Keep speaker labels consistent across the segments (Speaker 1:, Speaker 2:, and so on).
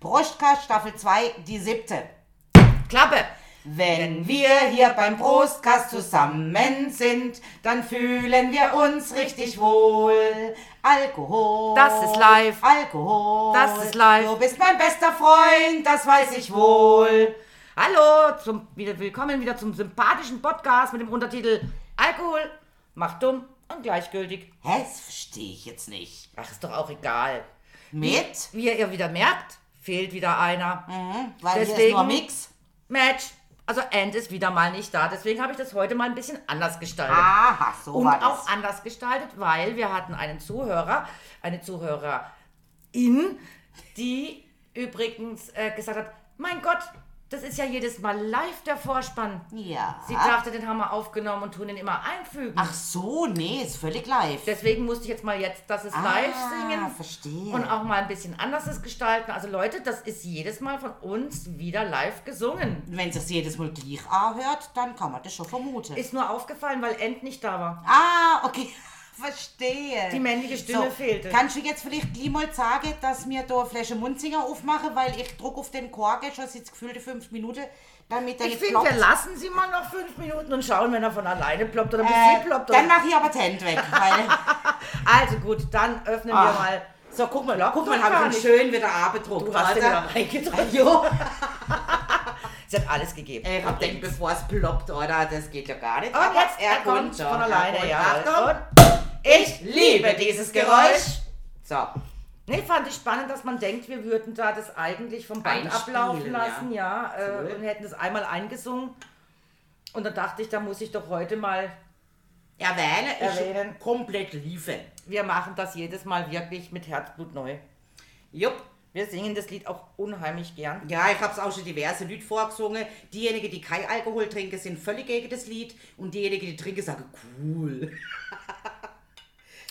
Speaker 1: Brustkast Staffel 2, die siebte.
Speaker 2: Klappe!
Speaker 1: Wenn wir hier beim Brustkast zusammen sind, dann fühlen wir uns richtig wohl. Alkohol.
Speaker 2: Das ist live.
Speaker 1: Alkohol.
Speaker 2: Das ist live.
Speaker 1: Du bist mein bester Freund, das weiß ich wohl.
Speaker 2: Hallo, zum, wieder, willkommen wieder zum sympathischen Podcast mit dem Untertitel Alkohol macht dumm und gleichgültig.
Speaker 1: Hä, das verstehe ich jetzt nicht.
Speaker 2: Ach, ist doch auch egal.
Speaker 1: Mit?
Speaker 2: Wie ihr wieder merkt, fehlt wieder einer.
Speaker 1: Mhm, weil hier ist
Speaker 2: Deswegen-
Speaker 1: nur Mix.
Speaker 2: Match. Also End ist wieder mal nicht da, deswegen habe ich das heute mal ein bisschen anders gestaltet.
Speaker 1: Aha, so
Speaker 2: und
Speaker 1: war
Speaker 2: auch
Speaker 1: das.
Speaker 2: anders gestaltet, weil wir hatten einen Zuhörer, eine Zuhörerin, die übrigens äh, gesagt hat, mein Gott, das ist ja jedes Mal live der Vorspann.
Speaker 1: Ja.
Speaker 2: Sie dachte, den haben wir aufgenommen und tun den immer einfügen.
Speaker 1: Ach so, nee, ist völlig live.
Speaker 2: Deswegen musste ich jetzt mal jetzt, das ist
Speaker 1: Ah,
Speaker 2: live singen
Speaker 1: verstehe.
Speaker 2: und auch mal ein bisschen anderes gestalten. Also Leute, das ist jedes Mal von uns wieder live gesungen.
Speaker 1: Wenn es jedes Mal gleich anhört, dann kann man das schon vermuten.
Speaker 2: Ist nur aufgefallen, weil End nicht da war.
Speaker 1: ah, okay. Verstehe.
Speaker 2: Die männliche Stimme fehlte.
Speaker 1: Kannst du jetzt vielleicht gleich mal sagen, dass wir da eine Flasche Munzinger aufmachen, weil ich druck auf den Korken schon seit gefühlte fünf Minuten, damit er
Speaker 2: Ich finde, wir lassen sie mal noch fünf Minuten und schauen, wenn er von alleine ploppt oder bis
Speaker 1: äh,
Speaker 2: sie ploppt.
Speaker 1: dann mache ich aber die Hände weg,
Speaker 2: also gut, dann öffnen
Speaker 1: Ah.
Speaker 2: wir mal. So, guck mal,
Speaker 1: guck mal, habe ich schön wieder abgedruckt.
Speaker 2: Du hast den
Speaker 1: oder?
Speaker 2: wieder reingetragen.
Speaker 1: Jo.
Speaker 2: Sie hat alles gegeben.
Speaker 1: Ich hab gedacht, bevor es ploppt, oder? Das geht ja gar nicht.
Speaker 2: Und
Speaker 1: aber
Speaker 2: jetzt, er kommt
Speaker 1: schon.
Speaker 2: von alleine, ja.
Speaker 1: Achtung.
Speaker 2: Und ich liebe dieses Geräusch.
Speaker 1: So.
Speaker 2: Nee, fand ich spannend, dass man denkt, wir würden da das eigentlich vom Band
Speaker 1: Einspielen,
Speaker 2: ablaufen lassen, ja, äh,
Speaker 1: Cool.
Speaker 2: und hätten das einmal eingesungen. Und dann dachte ich, da muss ich doch heute mal,
Speaker 1: Erwähne ist
Speaker 2: Erwähnen.
Speaker 1: komplett liefern.
Speaker 2: wir machen das jedes Mal wirklich mit Herzblut neu.
Speaker 1: Jupp.
Speaker 2: Wir singen das Lied auch unheimlich gern.
Speaker 1: Ja, ich habe es auch schon diverse Leute vorgesungen. Diejenigen, die kein Alkohol trinken, sind völlig gegen das Lied. Und diejenigen, die trinken, sagen cool.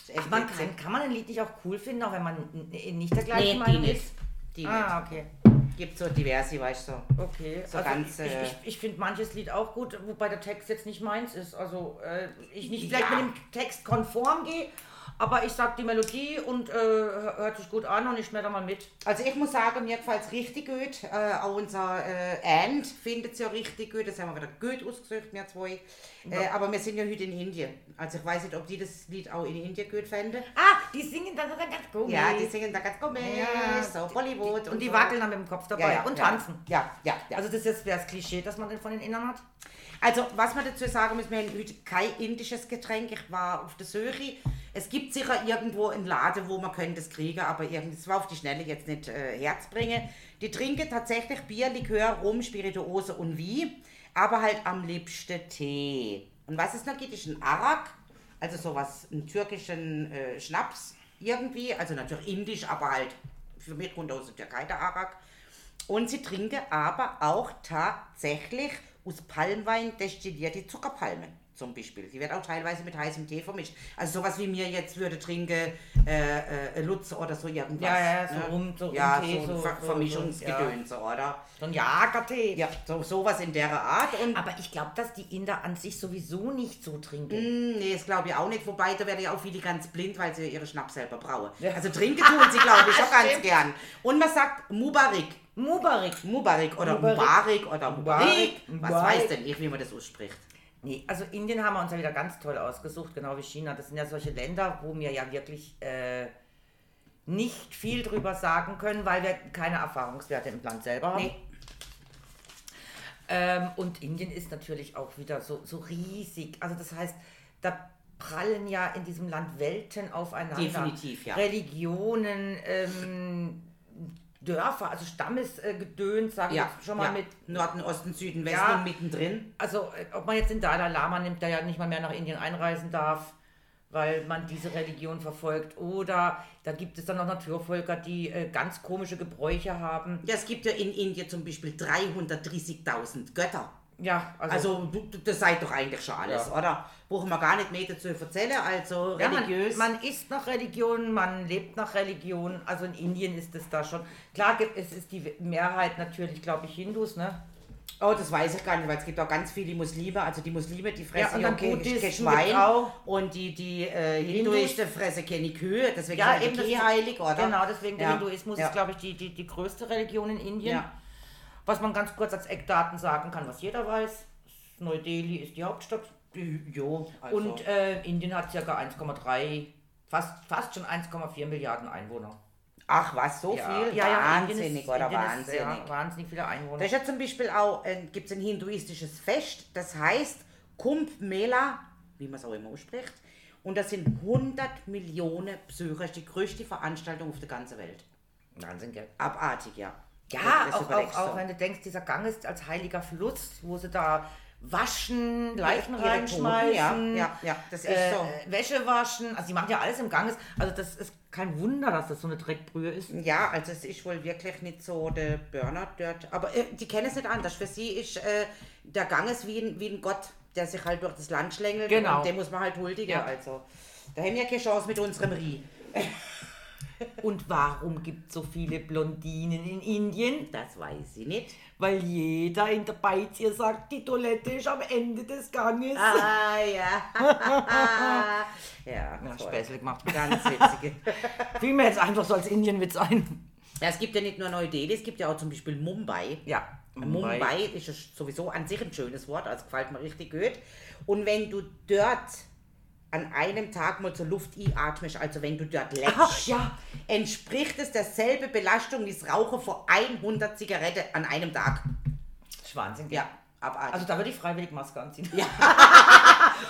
Speaker 1: echt
Speaker 2: Man kann, kann man ein Lied nicht auch cool finden, auch wenn man nicht der gleichen
Speaker 1: Nee, die
Speaker 2: Meinung
Speaker 1: nicht.
Speaker 2: ist?
Speaker 1: Die
Speaker 2: Ah, okay.
Speaker 1: Gibt so diverse, weißt du.
Speaker 2: Okay.
Speaker 1: So
Speaker 2: also
Speaker 1: ganz,
Speaker 2: ich ich, ich finde manches Lied auch gut, wobei der Text jetzt nicht meins ist. Also äh, ich nicht
Speaker 1: Ja.
Speaker 2: vielleicht mit dem Text konform gehe, aber ich sag die Melodie und äh, hört sich gut an und ich schmetter mal mit.
Speaker 1: Also ich muss sagen, mir gefällt es richtig gut. Äh, auch unser äh, And findet es ja richtig gut. Das haben wir wieder gut ausgesucht, wir zwei. Äh, aber wir sind ja heute in Indien. Also ich weiß nicht, ob die das Lied auch in Indien gut fänden.
Speaker 2: Ah, die singen dann ganz komisch.
Speaker 1: Ja, die singen da ganz komisch,
Speaker 2: Ja,
Speaker 1: so Bollywood.
Speaker 2: Die, und die
Speaker 1: so.
Speaker 2: wackeln dann mit dem Kopf dabei
Speaker 1: ja, ja,
Speaker 2: und
Speaker 1: ja.
Speaker 2: tanzen.
Speaker 1: Ja, ja, ja.
Speaker 2: Also das ist jetzt das Klischee, das man von den Innern hat.
Speaker 1: Also, was man dazu sagen muss, wir haben heute kein indisches Getränk. Ich war auf der Suche. Es gibt sicher irgendwo einen Laden, wo man könnte es kriegen, aber es war auf die Schnelle jetzt nicht äh, herzbringen. Die trinken tatsächlich Bier, Likör, Rum, Spirituose und wie, aber halt am liebsten Tee. Und was es noch gibt, ist ein Arak, also sowas, einen türkischen äh, Schnaps irgendwie, also natürlich indisch, aber halt für mich kommt aus der Türkei der Arak. Und sie trinken aber auch tatsächlich aus Palmwein destillierte Zuckerpalmen zum Beispiel. Die wird auch teilweise mit heißem Tee vermischt. Also sowas wie mir jetzt würde trinken, äh, äh, Lutz oder so irgendwas.
Speaker 2: Ja, ja, so Rum- so
Speaker 1: ja,
Speaker 2: Rumtee,
Speaker 1: so,
Speaker 2: so-
Speaker 1: Ver
Speaker 2: so-
Speaker 1: Vermischungsgedöns, oder?
Speaker 2: So ein Jagertee.
Speaker 1: Ja, so, sowas in der Art. Und
Speaker 2: Aber ich glaube, dass die Inder an sich sowieso nicht so trinken.
Speaker 1: Mm, Nee, das glaube ich auch nicht. Wobei, da werden ja auch viele ganz blind, weil sie ihre Schnaps selber brauen.
Speaker 2: Ja.
Speaker 1: Also trinken tun sie, glaube ich, auch ganz gern. Und man sagt Mubarak.
Speaker 2: Mubarak.
Speaker 1: Mubarak oder
Speaker 2: Mubarak.
Speaker 1: Mubarak oder Mubarak. Was
Speaker 2: Mubarak.
Speaker 1: weiß denn ich, wie man das ausspricht?
Speaker 2: Nee, also Indien haben wir uns ja wieder ganz toll ausgesucht, genau wie China. Das sind ja solche Länder, wo wir ja wirklich äh, nicht viel drüber sagen können, weil wir keine Erfahrungswerte im Land selber haben.
Speaker 1: Nee.
Speaker 2: Ähm, und Indien ist natürlich auch wieder so, so riesig. Also das heißt, da prallen ja in diesem Land Welten aufeinander.
Speaker 1: Definitiv, ja.
Speaker 2: Religionen, ähm, Dörfer, also Stammesgedöns, sage ich
Speaker 1: Ja,
Speaker 2: jetzt schon mal
Speaker 1: ja.
Speaker 2: mit
Speaker 1: Norden, Osten, Süden, Westen
Speaker 2: Ja.
Speaker 1: und mittendrin.
Speaker 2: also, äh, ob man jetzt den Dalai Lama nimmt, der ja nicht mal mehr nach Indien einreisen darf, weil man diese Religion verfolgt. Oder da gibt es dann noch Naturvölker, die äh, ganz komische Gebräuche haben.
Speaker 1: Ja, es gibt ja in Indien zum Beispiel 330.000 Götter.
Speaker 2: Ja, also,
Speaker 1: Also, das seid doch eigentlich schon alles,
Speaker 2: Ja.
Speaker 1: oder? Brauchen wir gar nicht mehr dazu erzählen. Also,
Speaker 2: ja,
Speaker 1: religiös.
Speaker 2: Man, man isst nach Religion, man lebt nach Religion. Also in Indien ist es da schon. Klar, es ist die Mehrheit natürlich, glaube ich, Hindus, ne?
Speaker 1: Oh, das weiß ich gar nicht, weil es gibt auch ganz viele Muslime. Also die Muslime, die
Speaker 2: Ja,
Speaker 1: fressen
Speaker 2: und
Speaker 1: ja,
Speaker 2: dann
Speaker 1: kein,
Speaker 2: Buddhisten
Speaker 1: kein Schwein.
Speaker 2: auch.
Speaker 1: Und die, die äh,
Speaker 2: Hindus.
Speaker 1: Hinduisten fressen keine Kühe. Deswegen
Speaker 2: Ja, eben, das-
Speaker 1: Kühe heilig, oder?
Speaker 2: Genau, deswegen der
Speaker 1: Ja.
Speaker 2: Hinduismus
Speaker 1: Ja.
Speaker 2: ist, glaube ich, die, die, die größte Religion in Indien.
Speaker 1: Ja.
Speaker 2: Was man ganz kurz als Eckdaten sagen kann, was jeder weiß. Neu-Delhi ist die Hauptstadt.
Speaker 1: Jo, also.
Speaker 2: Und äh, Indien hat ca. 1,3, fast, fast schon 1,4 Milliarden Einwohner.
Speaker 1: Ach was, so viel? Wahnsinnig,
Speaker 2: Indien ist,
Speaker 1: oder
Speaker 2: Indien
Speaker 1: wahnsinnig.
Speaker 2: Ist, ja, wahnsinnig viele Einwohner.
Speaker 1: Da ist ja zum Beispiel auch, äh, gibt es ein hinduistisches Fest, das heißt Kumbh Mela, wie man es auch immer ausspricht. Und das sind 100 Millionen Besucher, das ist die größte Veranstaltung auf der ganzen Welt.
Speaker 2: Wahnsinn, gell?
Speaker 1: Abartig, ja.
Speaker 2: Ja, auch, auch, auch wenn du denkst, dieser Gang ist als heiliger Fluss, wo sie da waschen, Leichen reinschmeißen,
Speaker 1: Ja, ja, ja, das ist
Speaker 2: äh,
Speaker 1: so.
Speaker 2: Wäsche waschen. Also, die machen ja alles im Gang. Also, das ist kein Wunder, dass das so eine Dreckbrühe ist.
Speaker 1: Ja, also es ist wohl wirklich nicht so der Burner dort. Aber äh, die kennen es nicht anders. Für sie ist äh, der Gang ist wie ein, wie ein Gott, der sich halt durch das Land schlängelt.
Speaker 2: Genau.
Speaker 1: Und dem muss man halt huldigen.
Speaker 2: Ja.
Speaker 1: Also da haben wir keine Chance mit unserem Rie.
Speaker 2: Und warum gibt es so viele Blondinen in Indien?
Speaker 1: Das weiß ich nicht.
Speaker 2: Weil jeder in der Beiz ihr sagt, die Toilette ist am Ende des Ganges.
Speaker 1: Ah, ja. ja,
Speaker 2: Ja. Späßle gemacht.
Speaker 1: Ganz witzige.
Speaker 2: Fiel mir jetzt einfach so als Indienwitz ein.
Speaker 1: ja, es gibt ja nicht nur Neu-Delhi, es gibt ja auch zum Beispiel Mumbai.
Speaker 2: Ja,
Speaker 1: Mumbai. ist ja sowieso an sich ein schönes Wort, also gefällt mir richtig gut. Und wenn du dort an einem Tag mal zur Luft atmest, also wenn du dort
Speaker 2: Ach ja.
Speaker 1: entspricht es derselbe Belastung wie das Rauchen vor 100 Zigaretten an einem Tag.
Speaker 2: Das ist Wahnsinn.
Speaker 1: Ja, abartig.
Speaker 2: Also da würde ich freiwillig Maske anziehen.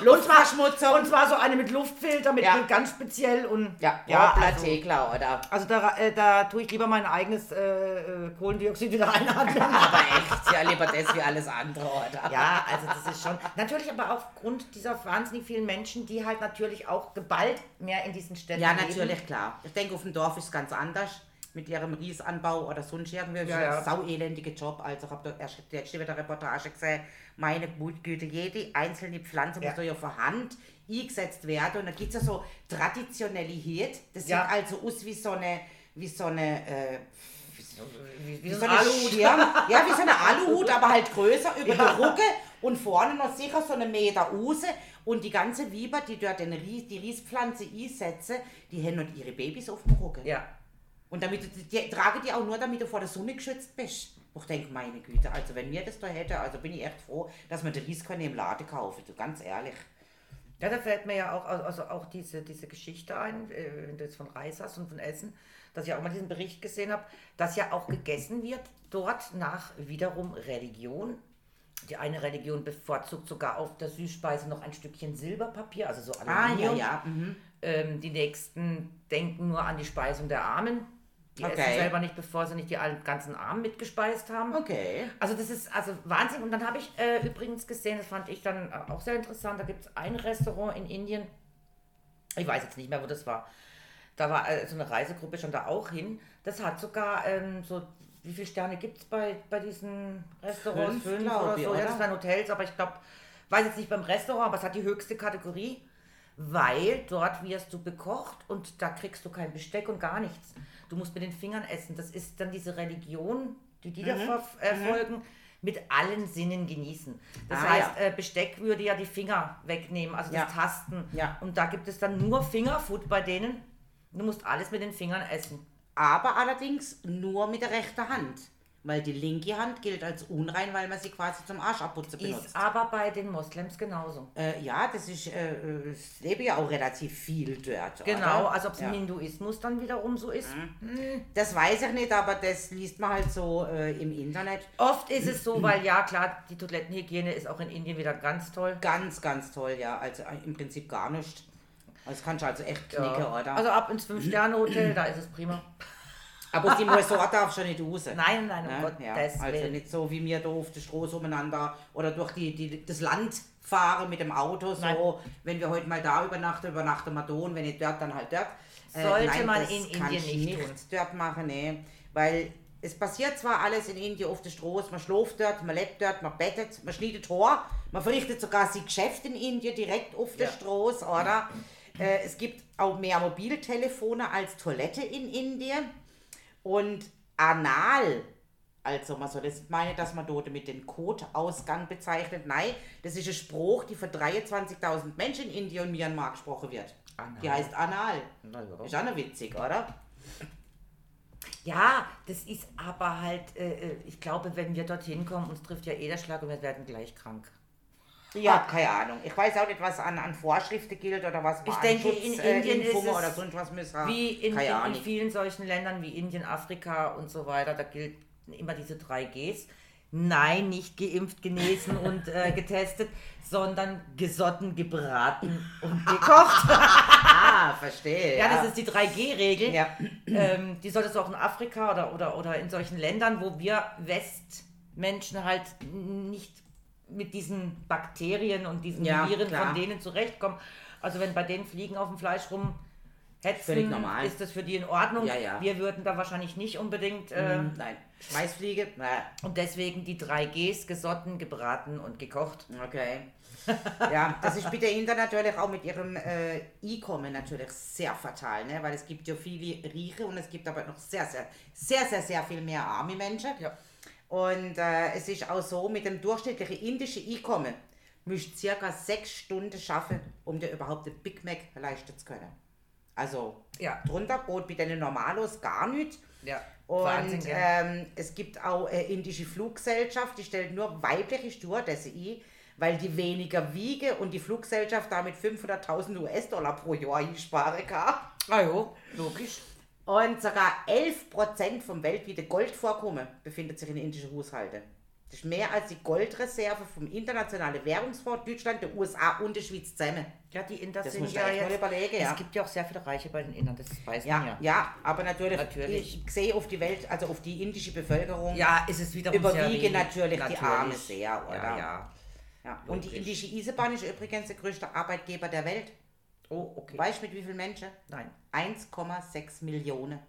Speaker 1: Luftverschmutzung.
Speaker 2: Und zwar so eine mit Luftfilter, mit, mit ganz speziell und
Speaker 1: ja,
Speaker 2: ja also,
Speaker 1: Thekla, oder?
Speaker 2: also da, äh, da tue ich lieber mein eigenes äh, äh, Kohlendioxid wieder einatmen.
Speaker 1: Aber echt, ja, lieber das wie alles andere, oder?
Speaker 2: ja, also das ist schon. Natürlich aber aufgrund dieser wahnsinnig vielen Menschen, die halt natürlich auch geballt mehr in diesen Städten
Speaker 1: Ja,
Speaker 2: leben.
Speaker 1: natürlich, klar. Ich denke, auf dem Dorf ist es ganz anders. Mit ihrem Riesanbau oder sonst irgendwie.
Speaker 2: Ja, ja.
Speaker 1: ein sauelendiger Job. Also, ich habe da erst eine Reportage gesehen. Meine Güte, jede einzelne Pflanze
Speaker 2: Ja.
Speaker 1: muss ja von Hand eingesetzt werden. Und da gibt es ja so traditionelle Hirte. Das
Speaker 2: Ja.
Speaker 1: sieht also aus wie so eine, wie so eine, äh,
Speaker 2: Wie, wie so
Speaker 1: so
Speaker 2: ein
Speaker 1: eine
Speaker 2: Aluhut.
Speaker 1: Schirm. Ja, wie so eine Aluhut, aber halt größer über die Rücken und vorne noch sicher so eine Meter raus. Und die ganze Weiber, die dort den Ries, die Riespflanze einsetzen, die haben noch ihre Babys auf dem Rücken.
Speaker 2: Ja.
Speaker 1: Und damit, du- die tragen die auch nur, damit du vor der Sonne geschützt bist. Ich denke, meine Güte, also wenn wir das da hätten, also bin ich echt froh, dass wir den Rieskörner im Laden kaufen, du, ganz ehrlich.
Speaker 2: Ja, da fällt mir ja auch, also auch diese, diese Geschichte ein, äh, wenn du jetzt von Reis hast und von Essen, dass ich auch mal diesen Bericht gesehen habe, dass ja auch gegessen wird dort nach wiederum Religion. Die eine Religion bevorzugt sogar auf der Süßspeise noch ein Stückchen Silberpapier, also so Aluminium.
Speaker 1: Ah, ja. Mhm.
Speaker 2: Ähm, die nächsten denken nur an die Speisung der Armen. Die
Speaker 1: Okay.
Speaker 2: essen selber nicht, bevor sie nicht die ganzen Armen mitgespeist haben.
Speaker 1: Okay.
Speaker 2: Also das ist also Wahnsinn. Und dann habe ich äh, übrigens gesehen, das fand ich dann äh, auch sehr interessant, da gibt es ein Restaurant in Indien, ich weiß jetzt nicht mehr, wo das war. Da war äh, so eine Reisegruppe schon da auch hin. Das hat sogar ähm, so, wie viele Sterne gibt es bei, bei diesen Restaurants?
Speaker 1: Fünf, glaub
Speaker 2: oder so. Ja,
Speaker 1: oder?
Speaker 2: das waren Hotels, aber ich glaube, weiß jetzt nicht beim Restaurant, aber es hat die höchste Kategorie, weil dort wirst du bekocht und da kriegst du kein Besteck und gar nichts. Du musst mit den Fingern essen. Das ist dann diese Religion, die die da
Speaker 1: Mhm.
Speaker 2: ver- äh, folgen, mit allen Sinnen genießen. Das
Speaker 1: Ah,
Speaker 2: heißt,
Speaker 1: ja.
Speaker 2: äh, Besteck würde ja die Finger wegnehmen, also
Speaker 1: Ja.
Speaker 2: das Tasten.
Speaker 1: Ja.
Speaker 2: Und da gibt es dann nur Fingerfood bei denen. Du musst alles mit den Fingern essen.
Speaker 1: Aber allerdings nur mit der rechten Hand. Weil die linke Hand gilt als unrein, weil man sie quasi zum Arschabputzen benutzt.
Speaker 2: Ist aber bei den Moslems genauso.
Speaker 1: Äh, ja, das ist, äh, äh, es lebe ja auch relativ viel dort.
Speaker 2: Genau,
Speaker 1: oder?
Speaker 2: als ob es
Speaker 1: ja.
Speaker 2: im Hinduismus dann wiederum so ist.
Speaker 1: Das weiß ich nicht, aber das liest man halt so äh, im Internet.
Speaker 2: Oft ist es so, weil ja, klar, die Toilettenhygiene ist auch in Indien wieder ganz toll.
Speaker 1: Ganz, ganz toll, ja. Also äh, im Prinzip gar nicht. Das kannst du also echt knicken, oder?
Speaker 2: Also ab ins Fünf-Sterne-Hotel, da ist es prima.
Speaker 1: aber die Resort darf schon nicht raus.
Speaker 2: Nein, nein, um
Speaker 1: Ne?
Speaker 2: Gottes
Speaker 1: ja,
Speaker 2: Willen.
Speaker 1: also nicht so wie wir da auf der Straße umeinander oder durch die, die, das Land fahren mit dem Auto. So,
Speaker 2: Nein.
Speaker 1: wenn wir heute mal da übernachten, übernachten wir da und wenn nicht dort, dann halt dort.
Speaker 2: Sollte man
Speaker 1: das
Speaker 2: in Indien
Speaker 1: du
Speaker 2: nicht tun.
Speaker 1: dort machen, nee. Weil es passiert zwar alles in Indien auf der Straße, man schläft dort, man lebt dort, man bettet, man schneidet Tor, man verrichtet sogar sein Geschäft in Indien direkt auf der
Speaker 2: Ja.
Speaker 1: Straße, oder? Äh, es gibt auch mehr Mobiltelefone als Toilette in Indien. Und anal, Also man soll jetzt meinen, dass man dort mit dem Codeausgang bezeichnet. Nein, das ist ein Spruch, die für 23.000 Menschen in Indien und Myanmar gesprochen wird.
Speaker 2: Anal.
Speaker 1: Die heißt Anal.
Speaker 2: Na ja.
Speaker 1: Ist auch noch witzig, oder?
Speaker 2: Ja, das ist aber halt, äh, äh, ich glaube, wenn wir dorthin kommen, uns trifft ja eh der Schlag und wir werden gleich krank.
Speaker 1: Ja, keine Ahnung. Ich weiß auch nicht, was an, an Vorschriften gilt oder was man
Speaker 2: Ich denke, in
Speaker 1: Schutz, äh,
Speaker 2: Indien ist
Speaker 1: Impfungen
Speaker 2: es
Speaker 1: oder sonst was müssen.
Speaker 2: Wie in, in, in vielen solchen Ländern wie Indien, Afrika und so weiter, da gilt immer diese drei Gs. Nein, nicht geimpft, genesen und äh, getestet, sondern gesotten, gebraten und gekocht.
Speaker 1: Ah, verstehe.
Speaker 2: ja, das ist die 3G-Regel.
Speaker 1: Ja.
Speaker 2: Ähm, die solltest du auch in Afrika oder, oder, oder in solchen Ländern, wo wir Westmenschen halt nicht mit diesen Bakterien und diesen
Speaker 1: Ja,
Speaker 2: Viren
Speaker 1: klar.
Speaker 2: von denen zurechtkommen. Also wenn bei denen Fliegen auf dem Fleisch rum hetzen, ist das für die in Ordnung.
Speaker 1: Ja, ja.
Speaker 2: Wir würden da wahrscheinlich nicht unbedingt. Äh,
Speaker 1: Ähm, Nein. Schmeißfliege? Nein.
Speaker 2: Und deswegen die 3Gs, gesotten, gebraten und gekocht.
Speaker 1: Okay. Ja, das ist bei der Inter natürlich auch mit ihrem äh, E-Commerce natürlich sehr fatal, ne? weil es gibt ja viele Rieche und es gibt aber noch sehr, sehr, sehr, sehr, sehr viel mehr arme Menschen.
Speaker 2: Ja.
Speaker 1: Und äh, es ist auch so, mit dem durchschnittlichen indischen E-Commerce müsst ihr circa sechs Stunden schaffen, um dir überhaupt den Big Mac leisten zu können. Also
Speaker 2: Ja.
Speaker 1: drunter geht bei den Normalos gar nicht.
Speaker 2: Ja.
Speaker 1: Und
Speaker 2: Wahnsinn, ja.
Speaker 1: ähm, es gibt auch eine indische Fluggesellschaft, die stellt nur weibliche Stewardessen ein, weil die weniger wiegen und die Fluggesellschaft damit 500.000 US-Dollar pro Jahr einsparen kann.
Speaker 2: Ah jo, logisch.
Speaker 1: Und sogar 11% vom weltweiten Goldvorkommen befindet sich in indischen Haushalten. Das ist mehr als die Goldreserve vom Internationalen Währungsfonds Deutschland, der USA und der Schweiz zusammen.
Speaker 2: Ja, die Inder
Speaker 1: Das
Speaker 2: sind ja jetzt...
Speaker 1: überlegen, ja.
Speaker 2: Es gibt ja auch sehr viele Reiche bei den Indern, das weiß
Speaker 1: Ja,
Speaker 2: man
Speaker 1: ja,
Speaker 2: ja.
Speaker 1: aber natürlich,
Speaker 2: Natürlich.
Speaker 1: ich sehe auf die Welt, also auf die indische Bevölkerung,
Speaker 2: Ja, ist es wiederum
Speaker 1: Überwiegen
Speaker 2: wenig.
Speaker 1: natürlich die Arme sehr, oder?
Speaker 2: Ja, ja.
Speaker 1: Ja. Und die indische Eisenbahn ist übrigens der größte Arbeitgeber der Welt.
Speaker 2: Oh, okay.
Speaker 1: Weißt du mit wie vielen Menschen?
Speaker 2: Nein.
Speaker 1: 1,6 Millionen.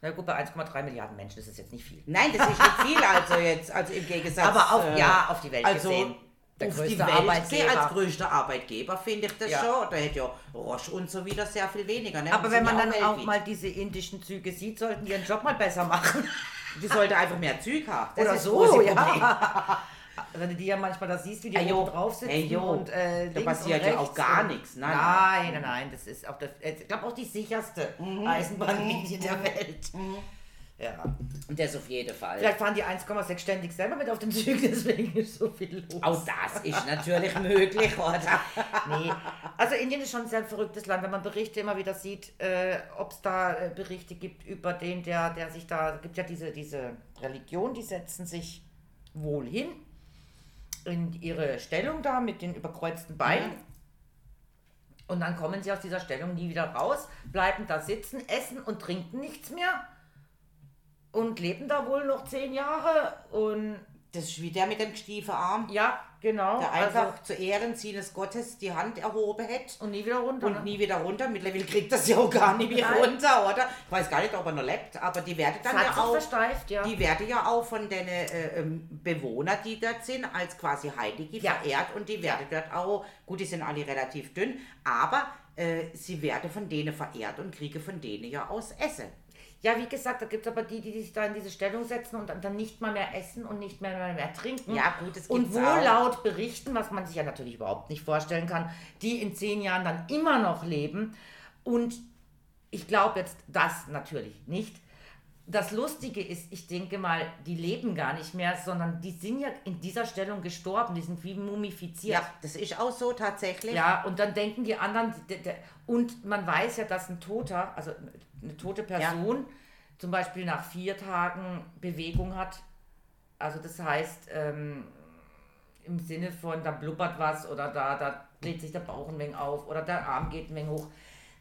Speaker 2: Na gut, bei 1,3 Milliarden Menschen ist es jetzt nicht viel.
Speaker 1: Nein, das ist nicht viel, also jetzt, also im Gegensatz.
Speaker 2: Aber auf,
Speaker 1: äh,
Speaker 2: ja, auf die Welt
Speaker 1: also
Speaker 2: gesehen. Der
Speaker 1: auf die Welt
Speaker 2: Arbeitgeber.
Speaker 1: als größter Arbeitgeber finde ich das
Speaker 2: Ja.
Speaker 1: schon. Da hätte ja Roche und so wieder sehr viel weniger. Ne?
Speaker 2: Aber wenn man
Speaker 1: ja
Speaker 2: dann auch mal diese indischen Züge sieht, sollten die ihren Job mal besser machen.
Speaker 1: Die sollte einfach mehr Züg haben. Das
Speaker 2: Oder
Speaker 1: ist
Speaker 2: so, ja. Wenn du die ja manchmal da siehst, wie die oben drauf sitzen
Speaker 1: Ey, jo.
Speaker 2: und äh,
Speaker 1: Da passiert ja auch gar nichts. Nein,
Speaker 2: Nein, nein, nein, das ist auch das, ich glaube auch die sicherste
Speaker 1: Mhm.
Speaker 2: Eisenbahnlinie der Welt. Ja.
Speaker 1: Und das auf jeden Fall.
Speaker 2: Vielleicht fahren die 1,6 ständig selber mit auf den Zügen, deswegen ist so viel los.
Speaker 1: Auch das ist natürlich möglich, oder?
Speaker 2: Nee. Also Indien ist schon ein sehr verrücktes Land, wenn man Berichte immer wieder sieht, äh, ob es da äh, Berichte gibt über den, der, der sich da, es gibt ja diese, diese Religion, die setzen sich wohl hin in ihre Stellung da mit den überkreuzten Beinen. Und dann kommen sie aus dieser Stellung nie wieder raus, bleiben da sitzen, essen und trinken nichts mehr und leben da wohl noch zehn Jahre und
Speaker 1: Das ist wie der mit dem gestiefen Arm,
Speaker 2: ja, genau.
Speaker 1: der einfach
Speaker 2: also,
Speaker 1: zu Ehren seines Gottes die Hand erhoben hat
Speaker 2: und nie wieder runter. ne?
Speaker 1: und nie wieder runter. Mittlerweile kriegt das ja auch gar nicht mehr runter, oder? Ich weiß gar nicht, ob er noch lebt, aber die werden dann ja auch...
Speaker 2: versteift, ja.
Speaker 1: Die werden ja auch von den äh, ähm, Bewohnern, die dort sind, als quasi Heilige
Speaker 2: Ja.
Speaker 1: verehrt und die werden dort auch, gut, die sind alle relativ dünn, aber äh, sie werden von denen verehrt und kriegen von denen ja aus Essen.
Speaker 2: Ja, wie gesagt, da gibt es aber die, die sich da in diese Stellung setzen und dann, nicht mal mehr essen und nicht mehr, mehr, mehr trinken.
Speaker 1: Ja, gut, das
Speaker 2: Und wohl laut berichten, was man sich ja natürlich überhaupt nicht vorstellen kann, die in zehn Jahren dann immer noch leben. Und ich glaube jetzt das natürlich nicht. Das Lustige ist, ich denke mal, die leben gar nicht mehr, sondern die sind ja in dieser Stellung gestorben, die sind wie mumifiziert.
Speaker 1: Ja, das ist auch so tatsächlich.
Speaker 2: Ja, und dann denken die anderen, und man weiß ja, dass ein Toter, also eine tote Person, zum Beispiel nach vier Tagen Bewegung hat. Also das heißt, ähm, im Sinne von, da blubbert was oder da, da bläht sich der Bauch ein wenig auf oder der Arm geht ein wenig hoch.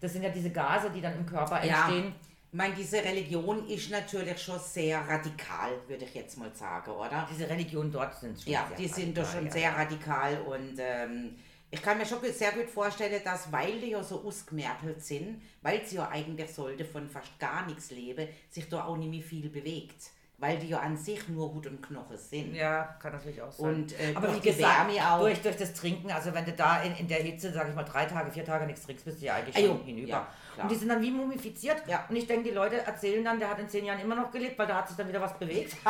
Speaker 2: Das sind ja diese Gase, die dann im Körper
Speaker 1: Ja.
Speaker 2: entstehen.
Speaker 1: Ich meine, diese Religion ist natürlich schon sehr radikal, würde ich jetzt mal sagen, oder?
Speaker 2: Diese Religionen dort sind schon
Speaker 1: Ja,
Speaker 2: sehr
Speaker 1: die sind doch
Speaker 2: radikal,
Speaker 1: schon
Speaker 2: ja.
Speaker 1: sehr radikal und ähm, ich kann mir schon sehr gut vorstellen, dass weil die ja so ausgemerkelt sind, weil sie ja eigentlich sollte von fast gar nichts leben, sich da auch nicht mehr viel bewegt. weil die ja an sich nur Hut und Knochen sind.
Speaker 2: Ja, kann natürlich auch sein.
Speaker 1: Und, äh,
Speaker 2: Aber wie
Speaker 1: die
Speaker 2: gesagt. Durch, durch das Trinken, also wenn du da in, in der Hitze, sag ich mal, drei Tage, vier Tage nichts trinkst, bist du ja eigentlich
Speaker 1: Ah,
Speaker 2: schon
Speaker 1: jo,
Speaker 2: hinüber.
Speaker 1: ja,
Speaker 2: und die sind dann wie mumifiziert.
Speaker 1: Ja.
Speaker 2: Und ich denke, die Leute erzählen dann, der hat in zehn Jahren immer noch gelebt, weil da hat sich dann wieder was bewegt.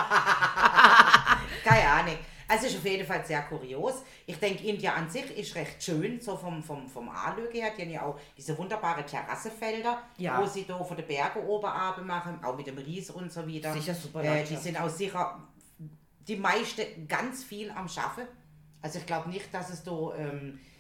Speaker 1: Keine Ahnung. Also es ist auf jeden Fall sehr kurios. Ich denke, India an sich ist recht schön, so vom, vom, vom Anlöge her. Die haben ja auch diese wunderbare Terrassefelder,
Speaker 2: Ja.
Speaker 1: wo sie da von den Bergen oben machen, auch mit dem Ries und so wieder.
Speaker 2: Sicher super
Speaker 1: äh, Die sind auch sicher, die meisten ganz viel am Schaffen. Also ich glaube nicht, dass es da ähm, äh,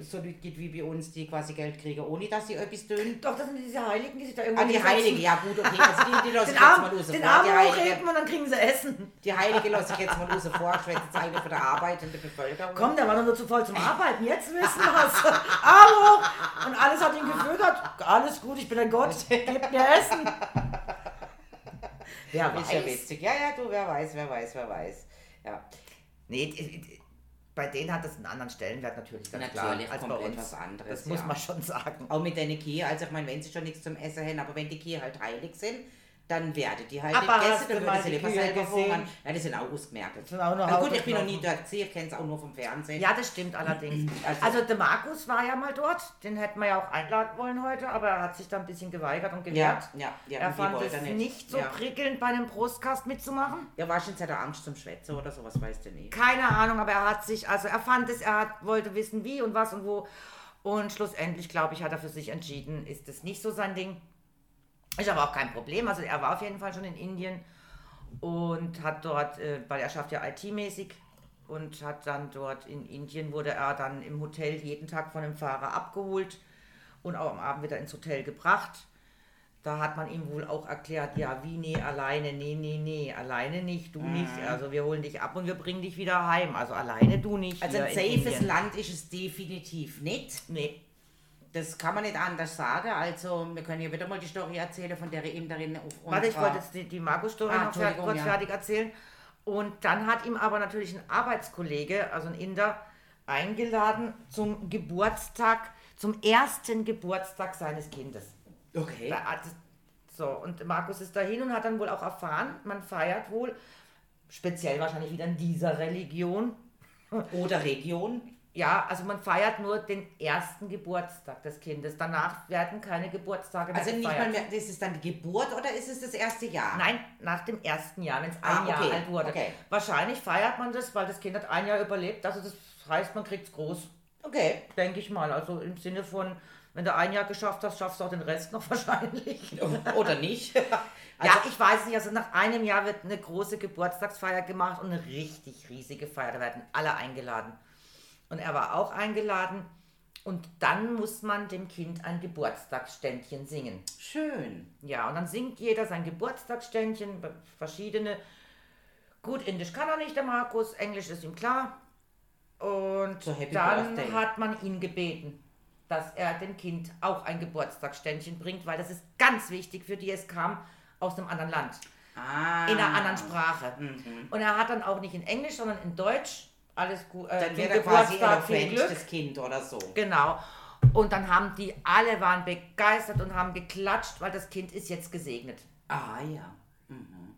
Speaker 1: so Leute gibt wie bei uns, die quasi Geld kriegen, ohne dass sie etwas tun.
Speaker 2: Doch, das sind diese Heiligen, die sich da irgendwo
Speaker 1: Ah, die
Speaker 2: hinsetzen,
Speaker 1: Heilige, ja gut, okay, also die, die lasse ich jetzt
Speaker 2: Arm,
Speaker 1: mal raus.
Speaker 2: den
Speaker 1: vor.
Speaker 2: Arm
Speaker 1: die Heilige,
Speaker 2: hochheben und dann kriegen sie Essen.
Speaker 1: die Heilige lasse ich jetzt mal raus vor, ich schwätze jetzt eine von der arbeitenden Bevölkerung.
Speaker 2: Komm, der war doch nur zu voll zum Arbeiten. Jetzt wissen wir's. Hallo! Und alles hat ihn gefüttert. Alles gut, ich bin ein Gott. Gib mir Essen. Wer
Speaker 1: Ist ja
Speaker 2: weiß.
Speaker 1: witzig. Ja, ja, du, wer weiß, wer weiß, wer weiß. Ja,
Speaker 2: Nee, bei denen hat das einen anderen Stellenwert natürlich ganz
Speaker 1: Natürlich,
Speaker 2: klar als bei uns.
Speaker 1: was anderes,
Speaker 2: Das muss
Speaker 1: ja.
Speaker 2: man schon sagen.
Speaker 1: auch mit den Kühe, also ich meine, wenn sie schon nichts zum Essen haben, aber wenn die Kühe halt heilig sind, dann werden die halt
Speaker 2: Aber hast du
Speaker 1: dann
Speaker 2: die
Speaker 1: lieber
Speaker 2: Kühe
Speaker 1: selber
Speaker 2: gesehen?
Speaker 1: hungern. Ja, die sind auch ausgemerkt.
Speaker 2: sind auch nur
Speaker 1: also gut, ich bin noch nie dort gesehen, ich kenne es auch nur vom Fernsehen.
Speaker 2: Ja, das stimmt allerdings.
Speaker 1: Also-
Speaker 2: Also der Markus war ja mal dort. Den hätten wir ja auch einladen wollen heute, aber er hat sich dann ein bisschen geweigert und gewehrt.
Speaker 1: ja, ja, ja
Speaker 2: Er
Speaker 1: die
Speaker 2: fand es
Speaker 1: nicht.
Speaker 2: nicht so
Speaker 1: ja.
Speaker 2: prickelnd, bei einem Brustkast mitzumachen.
Speaker 1: Ja, wahrscheinlich hat er Angst zum Schwätzen oder sowas, weißt du nicht.
Speaker 2: Keine Ahnung, aber er hat sich, also er fand es, er hat, wollte wissen, wie und was und wo. Und schlussendlich, glaube ich, hat er für sich entschieden, ist es nicht so sein Ding. Ist aber auch kein Problem. Also er war auf jeden Fall schon in Indien und hat dort, äh, weil er schafft ja IT-mäßig und hat dann dort in Indien, wurde er dann im Hotel jeden Tag von dem Fahrer abgeholt und auch am Abend wieder ins Hotel gebracht. Da hat man ihm wohl auch erklärt, ja, wie, nee, alleine, nee, nee, nee, alleine nicht, du nicht. Also wir holen dich ab und wir bringen dich wieder heim. Also alleine du nicht.
Speaker 1: Also ein
Speaker 2: in
Speaker 1: safes. Land ist es definitiv nicht.
Speaker 2: Nee,
Speaker 1: Das kann man nicht anders sagen. Also, wir können ja wieder mal die Story erzählen von der Inderin auf
Speaker 2: Warte, ich wollte jetzt die, die Markus-Story
Speaker 1: Ah,
Speaker 2: noch kurz
Speaker 1: ja.
Speaker 2: fertig erzählen. Und dann hat ihm aber natürlich ein Arbeitskollege, also ein Inder, eingeladen zum Geburtstag, zum ersten Geburtstag seines Kindes.
Speaker 1: Okay.
Speaker 2: So, und Markus ist dahin und hat dann wohl auch erfahren, man feiert wohl, speziell wahrscheinlich wieder in dieser Religion,
Speaker 1: Oder Region.
Speaker 2: Ja, also man feiert nur den ersten Geburtstag des Kindes. Danach werden keine Geburtstage mehr
Speaker 1: Also nicht
Speaker 2: gefeiert.
Speaker 1: mal mehr, ist es dann die Geburt oder ist es das erste Jahr?
Speaker 2: Nein, nach dem ersten Jahr, wenn es ein
Speaker 1: Ah,
Speaker 2: Jahr
Speaker 1: okay,
Speaker 2: alt wurde.
Speaker 1: okay.
Speaker 2: Wahrscheinlich feiert man das, weil das Kind hat ein Jahr überlebt. Also das heißt, man kriegt es groß,
Speaker 1: Okay.
Speaker 2: denke ich mal. Also im Sinne von, wenn du ein Jahr geschafft hast, schaffst du auch den Rest noch wahrscheinlich.
Speaker 1: Oder nicht?
Speaker 2: ja, ich weiß nicht. Also nach einem Jahr wird eine große Geburtstagsfeier gemacht und eine richtig riesige Feier. Da werden alle eingeladen. Und er war auch eingeladen. Und dann muss man dem Kind ein Geburtstagsständchen singen.
Speaker 1: Schön.
Speaker 2: Ja, und dann singt jeder sein Geburtstagsständchen, verschiedene. Gut, Indisch kann er nicht, der Markus, Englisch ist ihm klar. Und
Speaker 1: So
Speaker 2: dann
Speaker 1: Birthday.
Speaker 2: hat man ihn gebeten, dass er dem Kind auch ein Geburtstagsständchen bringt, weil das ist ganz wichtig für die, es kam aus einem anderen Land,
Speaker 1: Ah.
Speaker 2: in einer anderen Sprache. Und er hat dann auch nicht in Englisch, sondern in Deutsch alles gut. Äh,
Speaker 1: Dann wird er quasi das Kind oder so.
Speaker 2: Genau. Und dann haben die, alle waren begeistert und haben geklatscht, weil das Kind ist jetzt gesegnet.
Speaker 1: Ah ja.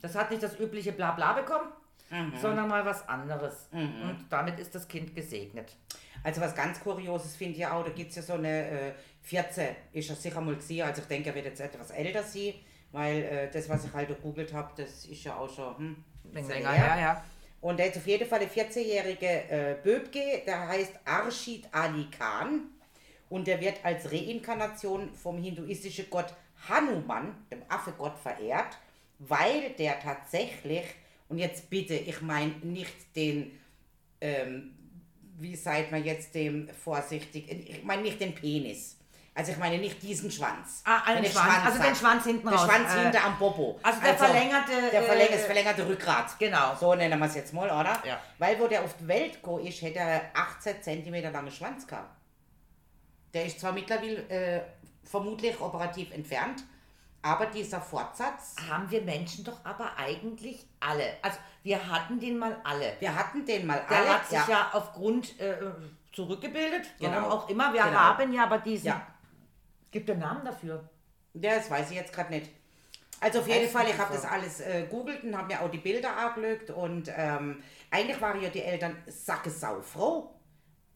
Speaker 2: Das hat nicht das übliche Blabla bekommen,
Speaker 1: Mhm.
Speaker 2: sondern mal was anderes. Und damit ist das Kind gesegnet.
Speaker 1: Also was ganz Kurioses finde ich auch, da gibt es ja so eine äh, 14, ist er sicher mal gesehen, also ich denke, er wird jetzt etwas älter sein, weil äh, das, was ich halt gegoogelt habe, das ist ja auch schon hm,
Speaker 2: Länger, ja, ja.
Speaker 1: Und der ist auf jeden Fall ein 14-jährige äh, Böbke, der heißt Arshid Ali Khan. Und der wird als Reinkarnation vom hinduistischen Gott Hanuman, dem Affegott, verehrt, weil der tatsächlich, und jetzt bitte, ich meine nicht den, ähm, wie sagt man jetzt dem vorsichtig, ich meine nicht den Penis. Also ich meine nicht diesen Schwanz.
Speaker 2: Ah, einen
Speaker 1: ich
Speaker 2: Schwanz, also den. Schwanz hinten
Speaker 1: Der
Speaker 2: raus.
Speaker 1: Schwanz
Speaker 2: Äh,
Speaker 1: hinter am Popo.
Speaker 2: also der verlängerte,
Speaker 1: Der verlängerte,
Speaker 2: äh,
Speaker 1: das verlängerte Rückgrat.
Speaker 2: Genau.
Speaker 1: So nennen wir es jetzt mal, oder?
Speaker 2: Ja.
Speaker 1: Weil wo der auf die Welt gekommen ist, hätte er 18 cm langen Schwanz gehabt. Der ist zwar mittlerweile äh, vermutlich operativ entfernt, aber dieser Fortsatz,
Speaker 2: haben wir Menschen doch aber eigentlich alle. Also wir hatten den mal alle.
Speaker 1: wir hatten den mal
Speaker 2: Der
Speaker 1: alle.
Speaker 2: hat sich ja, aufgrund äh, zurückgebildet, warum
Speaker 1: Genau.
Speaker 2: auch immer. Wir
Speaker 1: Genau.
Speaker 2: haben ja aber diesen.
Speaker 1: Ja.
Speaker 2: Gibt einen Namen dafür.
Speaker 1: Ja, das weiß ich jetzt gerade nicht. Also auf jeden Fall, ich habe das alles äh, googelt und habe mir auch die Bilder angeschaut und ähm, eigentlich waren ja die Eltern sackesau froh,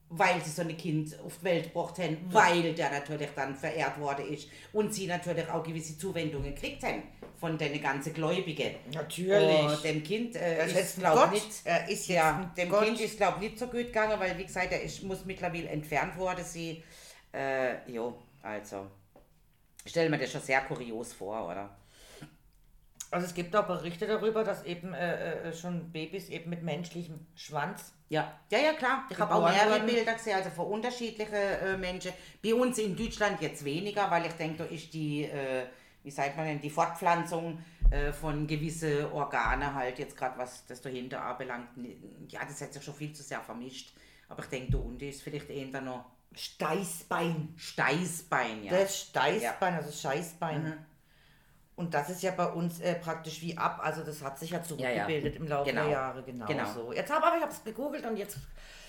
Speaker 1: weil sie so ein Kind auf die Welt gebracht haben, weil der natürlich dann verehrt worden ist und sie natürlich auch gewisse Zuwendungen gekriegt haben von den ganzen Gläubigen.
Speaker 2: Natürlich.
Speaker 1: Und dem Kind äh,
Speaker 2: ist
Speaker 1: glaube nicht...
Speaker 2: Er ist
Speaker 1: Ja, dem
Speaker 2: Gott.
Speaker 1: Kind ist, glaube ich, nicht so gut gegangen, weil, wie gesagt, er ist, muss mittlerweile entfernt worden sein. Äh, jo, also... Stell mir das schon sehr kurios vor, oder?
Speaker 2: Also es gibt auch Berichte darüber, dass eben äh, äh, schon Babys eben mit menschlichem Schwanz.
Speaker 1: Ja, ja, ja, klar. Ich habe auch mehrere
Speaker 2: worden.
Speaker 1: Bilder gesehen, also von unterschiedlichen äh, Menschen. Bei uns in Deutschland jetzt weniger, weil ich denke, da ist die, äh, wie sagt man denn, die Fortpflanzung äh, von gewissen Organe halt jetzt gerade, was das dahinter anbelangt. Ja, das hat sich schon viel zu sehr vermischt. Aber ich denke, da unten ist vielleicht eher noch
Speaker 2: Steißbein.
Speaker 1: Steißbein, ja.
Speaker 2: Das Steißbein, also Scheißbein.
Speaker 1: Mhm.
Speaker 2: Und das ist ja bei uns äh, praktisch wie ab, also das hat sich ja zurückgebildet im Laufe
Speaker 1: Genau.
Speaker 2: der Jahre, genau,
Speaker 1: Genau.
Speaker 2: so. Jetzt habe aber ich habe es gegoogelt und jetzt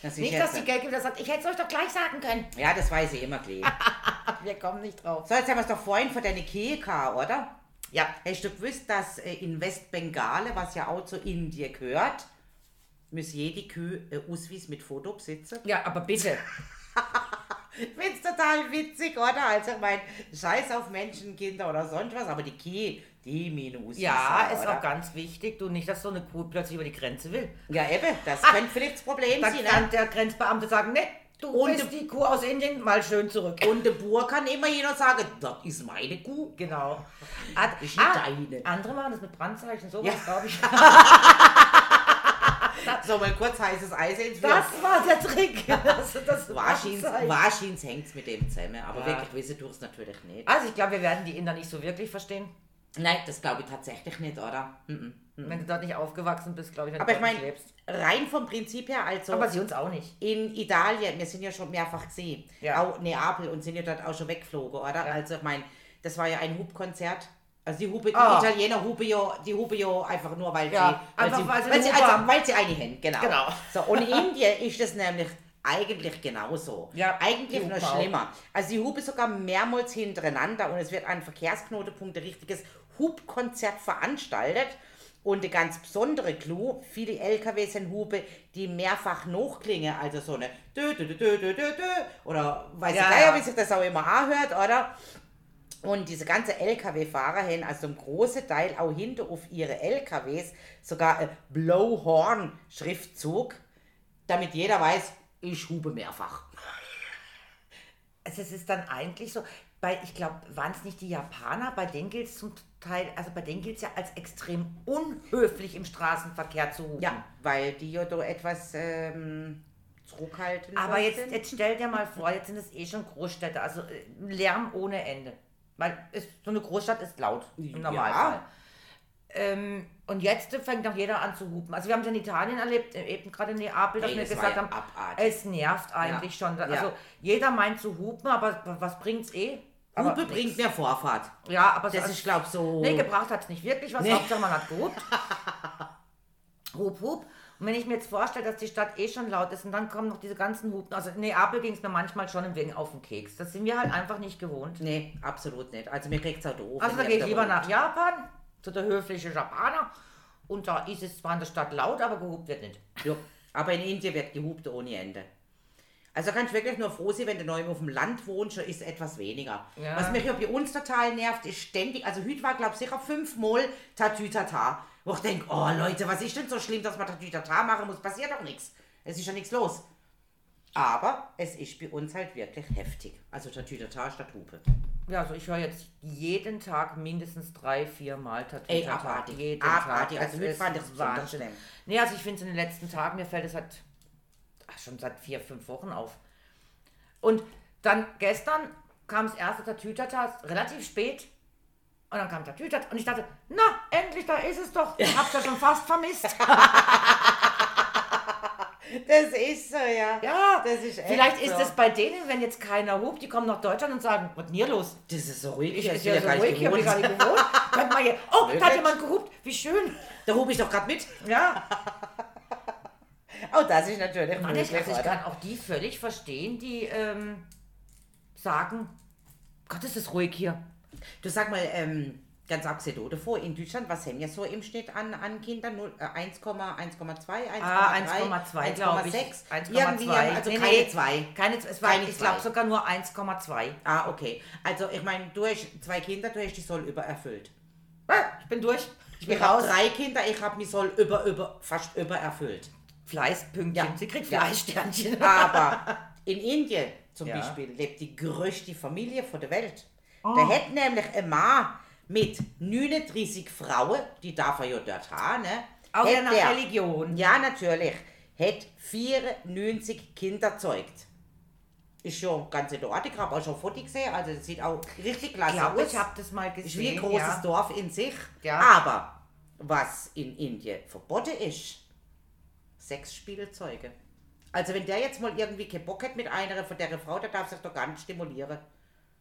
Speaker 1: Das
Speaker 2: nicht, dass die Gelke wieder sagt, ich hätte es euch doch gleich sagen können.
Speaker 1: ja, das weiß ich immer gleich.
Speaker 2: Wir kommen nicht drauf.
Speaker 1: so, jetzt haben wir es doch vorhin von deiner Kühe gehabt, oder?
Speaker 2: Ja,
Speaker 1: Hast du gewusst, dass äh, in Westbengale, was ja auch zu Indien gehört, muss jede Kühe einen Ausweis mit Foto besitzen?
Speaker 2: ja, aber bitte.
Speaker 1: Ich finde es total witzig, oder? Also ich meine, scheiß auf Menschen, Kinder oder sonst was, aber die Kühe, die Ausweis
Speaker 2: Ja,
Speaker 1: haben,
Speaker 2: ist
Speaker 1: oder?
Speaker 2: auch ganz wichtig. Du nicht, dass so eine Kuh plötzlich über die Grenze will.
Speaker 1: Ja, eben, das könnte vielleicht das Problem
Speaker 2: Dann
Speaker 1: sein.
Speaker 2: kann
Speaker 1: Ne?
Speaker 2: der Grenzbeamte sagen, ne, du
Speaker 1: Und-
Speaker 2: bist die Kuh aus Indien, mal schön zurück.
Speaker 1: Und der Bauer kann immer jeder sagen, das ist meine Kuh.
Speaker 2: Genau. Ah,
Speaker 1: Ist nicht deine.
Speaker 2: Andere machen das mit Brandzeichen, sowas
Speaker 1: Ja.
Speaker 2: glaube ich.
Speaker 1: So, mal kurz heißes Eis ins
Speaker 2: Das war der Trick. Das, das
Speaker 1: Wahrscheinlich, hängt es mit dem zusammen, aber
Speaker 2: Ja.
Speaker 1: wirklich wissen tue es natürlich nicht.
Speaker 2: Also ich glaube, wir werden die Inder nicht so wirklich verstehen.
Speaker 1: Nein, das glaube ich tatsächlich nicht, oder? Mhm.
Speaker 2: Wenn du dort nicht aufgewachsen bist, glaube ich, wenn
Speaker 1: Aber
Speaker 2: du
Speaker 1: ich
Speaker 2: dort
Speaker 1: meine,
Speaker 2: nicht lebst.
Speaker 1: rein vom Prinzip her, also
Speaker 2: Aber sie uns auch nicht.
Speaker 1: in Italien, wir sind ja schon mehrfach gesehen,
Speaker 2: Ja.
Speaker 1: auch Neapel und sind ja dort auch schon weggeflogen, oder? Also ich meine, das war ja ein Hubkonzert. Also die, Hupe,
Speaker 2: Ah.
Speaker 1: die Italiener hupen ja, die hupen ja einfach nur, weil
Speaker 2: Ja,
Speaker 1: sie, weil sie,
Speaker 2: weil sie
Speaker 1: weil sie,
Speaker 2: eine Hupe
Speaker 1: also, weil sie eine haben, genau.
Speaker 2: Genau.
Speaker 1: So, und in Indien ist das nämlich eigentlich genauso.
Speaker 2: Ja,
Speaker 1: eigentlich
Speaker 2: auch.
Speaker 1: schlimmer. Also die hupen sogar mehrmals hintereinander und es wird an Verkehrsknotenpunkt ein richtiges Hubkonzert veranstaltet. Und der ganz besondere Clou, viele LKWs sind Hupe, die mehrfach nachklingen, also so eine dö, dö, dö, dö, dö, dö, oder weiß
Speaker 2: Ja,
Speaker 1: ich
Speaker 2: ja.
Speaker 1: wie sich das auch immer anhört, oder? Und diese ganze LKW-Fahrer haben also einen großen Teil auch hinter auf ihre LKWs sogar ein Blowhorn-Schriftzug, damit jeder weiß, ich hube mehrfach.
Speaker 2: Also es ist dann eigentlich so, bei, ich glaube, waren es nicht die Japaner, bei denen gilt es zum Teil, also bei denen gilt es ja als extrem unhöflich im Straßenverkehr zu hupen.
Speaker 1: Ja, weil die ja da etwas ähm, zurückhaltend
Speaker 2: Aber jetzt,
Speaker 1: sind.
Speaker 2: jetzt stell dir mal vor, jetzt sind es eh schon Großstädte, also äh, Lärm ohne Ende. Weil es, so eine Großstadt ist laut im
Speaker 1: Ja.
Speaker 2: Normalfall. Ähm, und jetzt fängt auch jeder an zu hupen. Also wir haben es in Italien erlebt, äh, eben gerade in Neapel, dass wir
Speaker 1: das
Speaker 2: gesagt
Speaker 1: ja
Speaker 2: haben,
Speaker 1: abartig.
Speaker 2: es nervt eigentlich schon.
Speaker 1: Ja.
Speaker 2: Also jeder meint zu hupen, aber was bringt's eh? Aber
Speaker 1: Hupe bringt
Speaker 2: nichts.
Speaker 1: mehr Vorfahrt.
Speaker 2: Ja, aber
Speaker 1: Das
Speaker 2: so-
Speaker 1: ist, glaube ich, so...
Speaker 2: Nee, gebracht hat es nicht wirklich was.
Speaker 1: Nee.
Speaker 2: Hauptsache man hat gehupt. hup, hup. Und wenn ich mir jetzt vorstelle, dass die Stadt eh schon laut ist und dann kommen noch diese ganzen Hupen. Also in Neapel ging es mir manchmal schon wenig auf den Keks. Das sind wir halt einfach nicht gewohnt.
Speaker 1: nee, absolut nicht. Also mir kriegt es auch doof.
Speaker 2: Also da gehe ich lieber
Speaker 1: da
Speaker 2: nach Japan, zu der höflichen Japaner. Und da ist es zwar in der Stadt laut, aber gehupt wird nicht.
Speaker 1: Ja, aber in Indien wird gehupt ohne Ende. Also kannst du wirklich nur froh sein, wenn du neu auf dem Land wohnst, schon ist etwas weniger.
Speaker 2: Ja.
Speaker 1: Was mich bei uns total nervt, ist ständig, also heute war glaube ich sicher fünfmal Tatütata. Wo ich denke, oh Leute, was ist denn so schlimm, dass man Tatütata machen muss? Passiert doch nichts. Es ist ja nichts los. Aber es ist bei uns halt wirklich heftig. Also Tatütata statt Hupe.
Speaker 2: Ja, also ich höre jetzt jeden Tag mindestens drei, vier Mal Tattoo.
Speaker 1: Ey, abartig.
Speaker 2: Jeden
Speaker 1: Abartig.
Speaker 2: Tag.
Speaker 1: Also heute fand ich es besonders
Speaker 2: Wahnsinn.
Speaker 1: schlimm.
Speaker 2: Nee, also ich finde es in den letzten Tagen, mir fällt es halt ach, schon seit vier, fünf Wochen auf. Und dann gestern kam das erste Tatütata relativ spät. Und dann kam Tatütata und ich dachte, na, endlich, da ist es doch. Ich hab's ja schon fast vermisst.
Speaker 1: Das ist so, ja.
Speaker 2: Ja,
Speaker 1: Das ist echt
Speaker 2: vielleicht ist es bei denen, wenn jetzt keiner hupt, die kommen nach Deutschland und sagen, was denn hier los?
Speaker 1: Das ist so ruhig.
Speaker 2: Ich
Speaker 1: hier,
Speaker 2: ist ja so ruhig, hier hab ich gar
Speaker 1: gewohnt.
Speaker 2: nicht gewohnt. Mal hier, oh, da hat jemand gehupt, wie schön.
Speaker 1: Da hube ich doch gerade mit.
Speaker 2: Ja,
Speaker 1: Oh, das ist natürlich
Speaker 2: Mann,
Speaker 1: möglich,
Speaker 2: ich, also ich kann auch die völlig verstehen, die ähm, sagen, Gott, ist es ruhig hier.
Speaker 1: Du sag mal, ähm, ganz abgesehen davor, in Deutschland, was haben wir so im Schnitt an, an Kindern? Null- äh, 1,1,2, 1,3,
Speaker 2: Ah, 1,2 glaube ich.
Speaker 1: 1,6?
Speaker 2: 1,2.
Speaker 1: Irgendwie, also
Speaker 2: Nee,
Speaker 1: keine
Speaker 2: nee,
Speaker 1: zwei.
Speaker 2: Keine, es war,
Speaker 1: Keine
Speaker 2: ich glaube sogar nur 1,2.
Speaker 1: Ah, okay. Also ich meine, du hast zwei Kinder, du hast die Soll übererfüllt.
Speaker 2: Ich bin durch. Ich bin
Speaker 1: Ich habe
Speaker 2: raus.
Speaker 1: drei Kinder, ich habe mich Soll über, über, fast übererfüllt.
Speaker 2: Fleißpünktchen.
Speaker 1: Ja.
Speaker 2: Sie kriegt
Speaker 1: Ja.
Speaker 2: Fleißsternchen.
Speaker 1: Aber in Indien zum
Speaker 2: Ja.
Speaker 1: Beispiel lebt die größte Familie von der Welt.
Speaker 2: Oh.
Speaker 1: Da hat nämlich ein Mann mit 39 Frauen, die darf er ja dort haben, ne?
Speaker 2: Auch
Speaker 1: hat
Speaker 2: ja nach
Speaker 1: der-
Speaker 2: Religion.
Speaker 1: Ja, natürlich. Hat 94 Kinder zeugt. Ist schon ganz in Ordnung. Ich habe auch schon Foto gesehen. Also, das sieht auch richtig
Speaker 2: Ich
Speaker 1: klasse
Speaker 2: glaube,
Speaker 1: aus.
Speaker 2: ich habe das mal gesehen.
Speaker 1: ist wie ein großes
Speaker 2: ja.
Speaker 1: Dorf in sich.
Speaker 2: Ja.
Speaker 1: Aber was in Indien verboten ist, Sexspielzeuge. Also wenn der jetzt mal irgendwie keinen Bock hat mit einer von der Frau, der darf sich doch gar nicht stimulieren.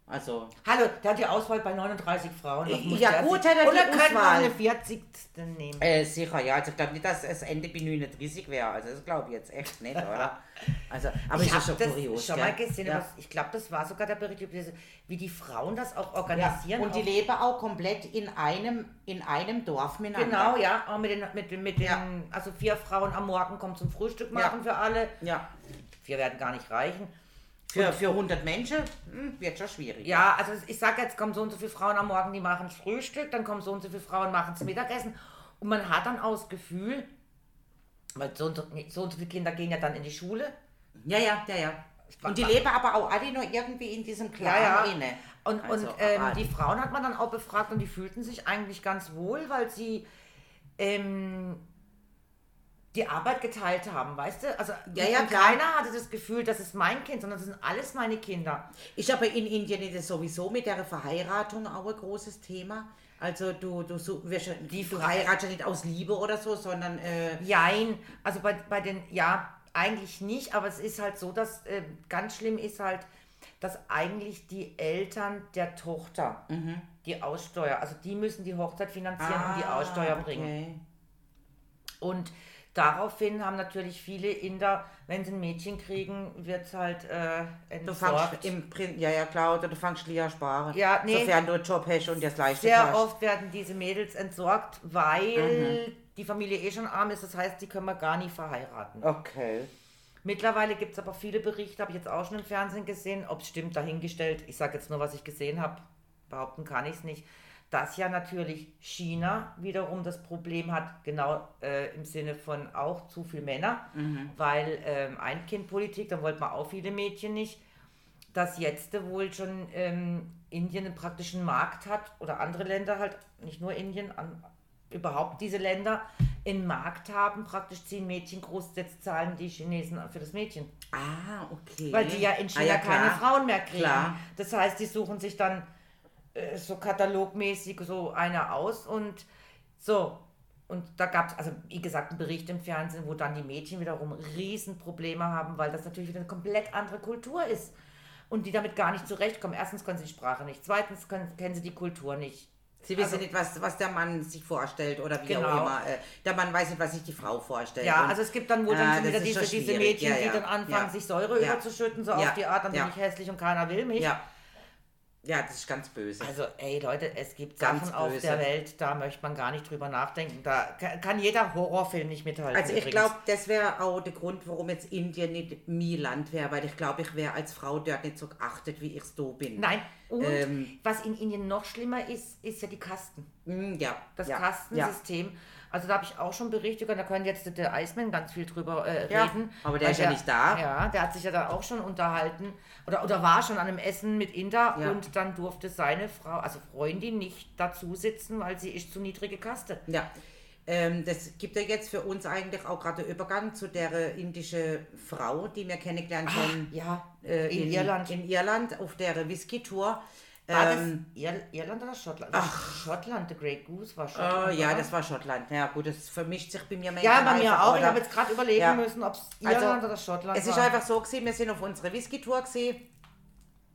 Speaker 1: Also,
Speaker 2: Hallo, der hat die Auswahl bei 39 Frauen. Muss
Speaker 1: Ja, gut, hat er
Speaker 2: Oder
Speaker 1: die
Speaker 2: wir
Speaker 1: Auswahl.
Speaker 2: eine 40. nehmen?
Speaker 1: äh, sicher, ja. Also ich glaube nicht, dass es Ende bei 39 wäre. Also das glaube ich jetzt echt nicht, oder? Also, aber
Speaker 2: ich
Speaker 1: ist ja
Speaker 2: habe
Speaker 1: schon
Speaker 2: das
Speaker 1: kurios.
Speaker 2: schon
Speaker 1: gell?
Speaker 2: mal gesehen,
Speaker 1: ja.
Speaker 2: ich glaube, das war sogar der Bericht, wie die Frauen das auch
Speaker 1: Ja.
Speaker 2: organisieren.
Speaker 1: Und die
Speaker 2: auch-
Speaker 1: leben auch komplett in einem, in einem Dorf miteinander.
Speaker 2: Genau, ja, auch mit den, mit, den- mit den,
Speaker 1: Ja.
Speaker 2: also vier Frauen am Morgen kommen zum Frühstück machen
Speaker 1: Ja.
Speaker 2: für alle.
Speaker 1: Ja.
Speaker 2: Vier werden gar nicht reichen.
Speaker 1: Für, für 100 Menschen hm, wird schon schwierig.
Speaker 2: Ja, also ich sage jetzt, kommen so und so viele Frauen am Morgen, die machen das Frühstück, dann kommen so und so viele Frauen, machen das Mittagessen. Und man hat dann auch das Gefühl, weil so und so, so, und so viele Kinder gehen ja dann in die Schule.
Speaker 1: Ja, ja, ja, ja. Und die leben aber auch alle noch irgendwie in diesem Clan
Speaker 2: Ja, ja.
Speaker 1: inne.
Speaker 2: Und,
Speaker 1: Also,
Speaker 2: und ähm, die Frauen hat man dann auch befragt und die fühlten sich eigentlich ganz wohl, weil sie ähm, die Arbeit geteilt haben, weißt du? Also
Speaker 1: Ja, ja,
Speaker 2: keiner hatte das Gefühl, das ist mein Kind, sondern das sind alles meine Kinder.
Speaker 1: Ist aber in Indien ist es sowieso mit der Verheiratung auch ein großes Thema. Also du, du, so, wirst,
Speaker 2: Die
Speaker 1: du heiratest ja nicht aus Liebe oder so, sondern äh,
Speaker 2: Jein, also bei, bei den, ja, eigentlich nicht, aber es ist halt so, dass äh, ganz schlimm ist halt, dass eigentlich die Eltern der Tochter
Speaker 1: Mhm.
Speaker 2: die Aussteuer, also die müssen die Hochzeit finanzieren und die
Speaker 1: Ah,
Speaker 2: Aussteuer bringen.
Speaker 1: okay.
Speaker 2: Und daraufhin haben natürlich viele Inder, wenn sie ein Mädchen kriegen, wird es halt äh,
Speaker 1: Du fangst
Speaker 2: entsorgt.
Speaker 1: im Print, ja, ja, klar, oder du fangst lieber sparen.
Speaker 2: Ja, nee.
Speaker 1: Sofern du einen Job hast und das leisten
Speaker 2: Sehr
Speaker 1: kannst.
Speaker 2: oft werden diese Mädels entsorgt, weil die Familie eh schon arm ist. Das heißt, die können wir gar nie verheiraten.
Speaker 1: Okay.
Speaker 2: Mittlerweile gibt es aber viele Berichte, habe ich jetzt auch schon im Fernsehen gesehen, ob es stimmt, dahingestellt. Ich sage jetzt nur, was ich gesehen habe. Behaupten kann ich es nicht. Dass ja natürlich China wiederum das Problem hat, genau äh, im Sinne von auch zu viel Männer, weil ähm, Ein-Kind-Politik, da wollten wir auch viele Mädchen nicht, dass jetzt wohl schon ähm, Indien einen praktischen Markt hat oder andere Länder halt, nicht nur Indien, an, überhaupt diese Länder einen Markt haben, praktisch ziehen Mädchen groß, jetzt zahlen die Chinesen für das Mädchen.
Speaker 1: Ah, okay.
Speaker 2: Weil die ja in China
Speaker 1: Ah, ja,
Speaker 2: keine. Frauen mehr kriegen.
Speaker 1: Klar.
Speaker 2: Das heißt, die suchen sich dann äh, so katalogmäßig so eine aus und so. Und da gab es, also wie gesagt, einen Bericht im Fernsehen, wo dann die Mädchen wiederum Riesenprobleme haben, weil das natürlich wieder eine komplett andere Kultur ist. Und die damit gar nicht zurechtkommen. Erstens können sie die Sprache nicht. Zweitens können, kennen sie die Kultur nicht.
Speaker 1: Sie wissen
Speaker 2: Also-
Speaker 1: nicht, was, was der Mann sich vorstellt oder wie auch
Speaker 2: Genau.
Speaker 1: immer. Äh, Der Mann weiß nicht, was sich die Frau vorstellt.
Speaker 2: Ja,
Speaker 1: Und-
Speaker 2: also es gibt dann wohl dann
Speaker 1: das
Speaker 2: wieder diese, diese. Mädchen,
Speaker 1: Ja,
Speaker 2: die
Speaker 1: ja.
Speaker 2: dann anfangen,
Speaker 1: Ja.
Speaker 2: sich Säure überzuschütten, so auf die Art, dann bin ich hässlich und keiner will mich.
Speaker 1: ja. Ja, das ist ganz böse.
Speaker 2: Also, ey Leute, es gibt
Speaker 1: Ganz
Speaker 2: Sachen auf
Speaker 1: böse.
Speaker 2: der Welt, da möchte man gar nicht drüber nachdenken. Da ka- kann jeder Horrorfilm nicht mithalten.
Speaker 1: Also ich glaube, das wäre auch der Grund, warum jetzt Indien nicht mein Land wäre, weil ich glaube, ich wäre als Frau dort nicht so geachtet, wie ich es da bin.
Speaker 2: Nein, und
Speaker 1: Ähm.
Speaker 2: was in Indien noch schlimmer ist, ist ja die Kasten.
Speaker 1: Mm, ja,
Speaker 2: Das
Speaker 1: ja,
Speaker 2: Kastensystem. Also da habe ich auch schon Berichte gehört, da können jetzt der Iceman ganz viel drüber äh,
Speaker 1: Ja,
Speaker 2: reden.
Speaker 1: aber der ist ja nicht da.
Speaker 2: Ja, der hat sich ja da auch schon unterhalten oder, oder war schon an einem Essen mit Inder
Speaker 1: Ja.
Speaker 2: und dann durfte seine Frau, also Freundin, nicht dazu sitzen, weil sie ist zu niedrige Kaste.
Speaker 1: Ja. Ähm, das gibt ja jetzt für uns eigentlich auch gerade den Übergang zu der äh, indischen Frau, die wir kennengelernt haben
Speaker 2: Ja,
Speaker 1: äh,
Speaker 2: in, Irland.
Speaker 1: In Irland auf der Whisky-Tour.
Speaker 2: War
Speaker 1: Ähm,
Speaker 2: das Ir Irland oder Schottland? Schottland, The Great Goose war Schottland.
Speaker 1: ja,
Speaker 2: oder?
Speaker 1: das war Schottland. Ja gut, das vermischt sich bei mir
Speaker 2: ja,
Speaker 1: manchmal
Speaker 2: bei mir auch. Ich
Speaker 1: oder?
Speaker 2: habe jetzt gerade überlegen
Speaker 1: Ja.
Speaker 2: müssen, ob es
Speaker 1: Also,
Speaker 2: Irland oder Schottland
Speaker 1: Es ist
Speaker 2: war.
Speaker 1: einfach so gewesen, wir sind auf unserer Whisky-Tour gewesen.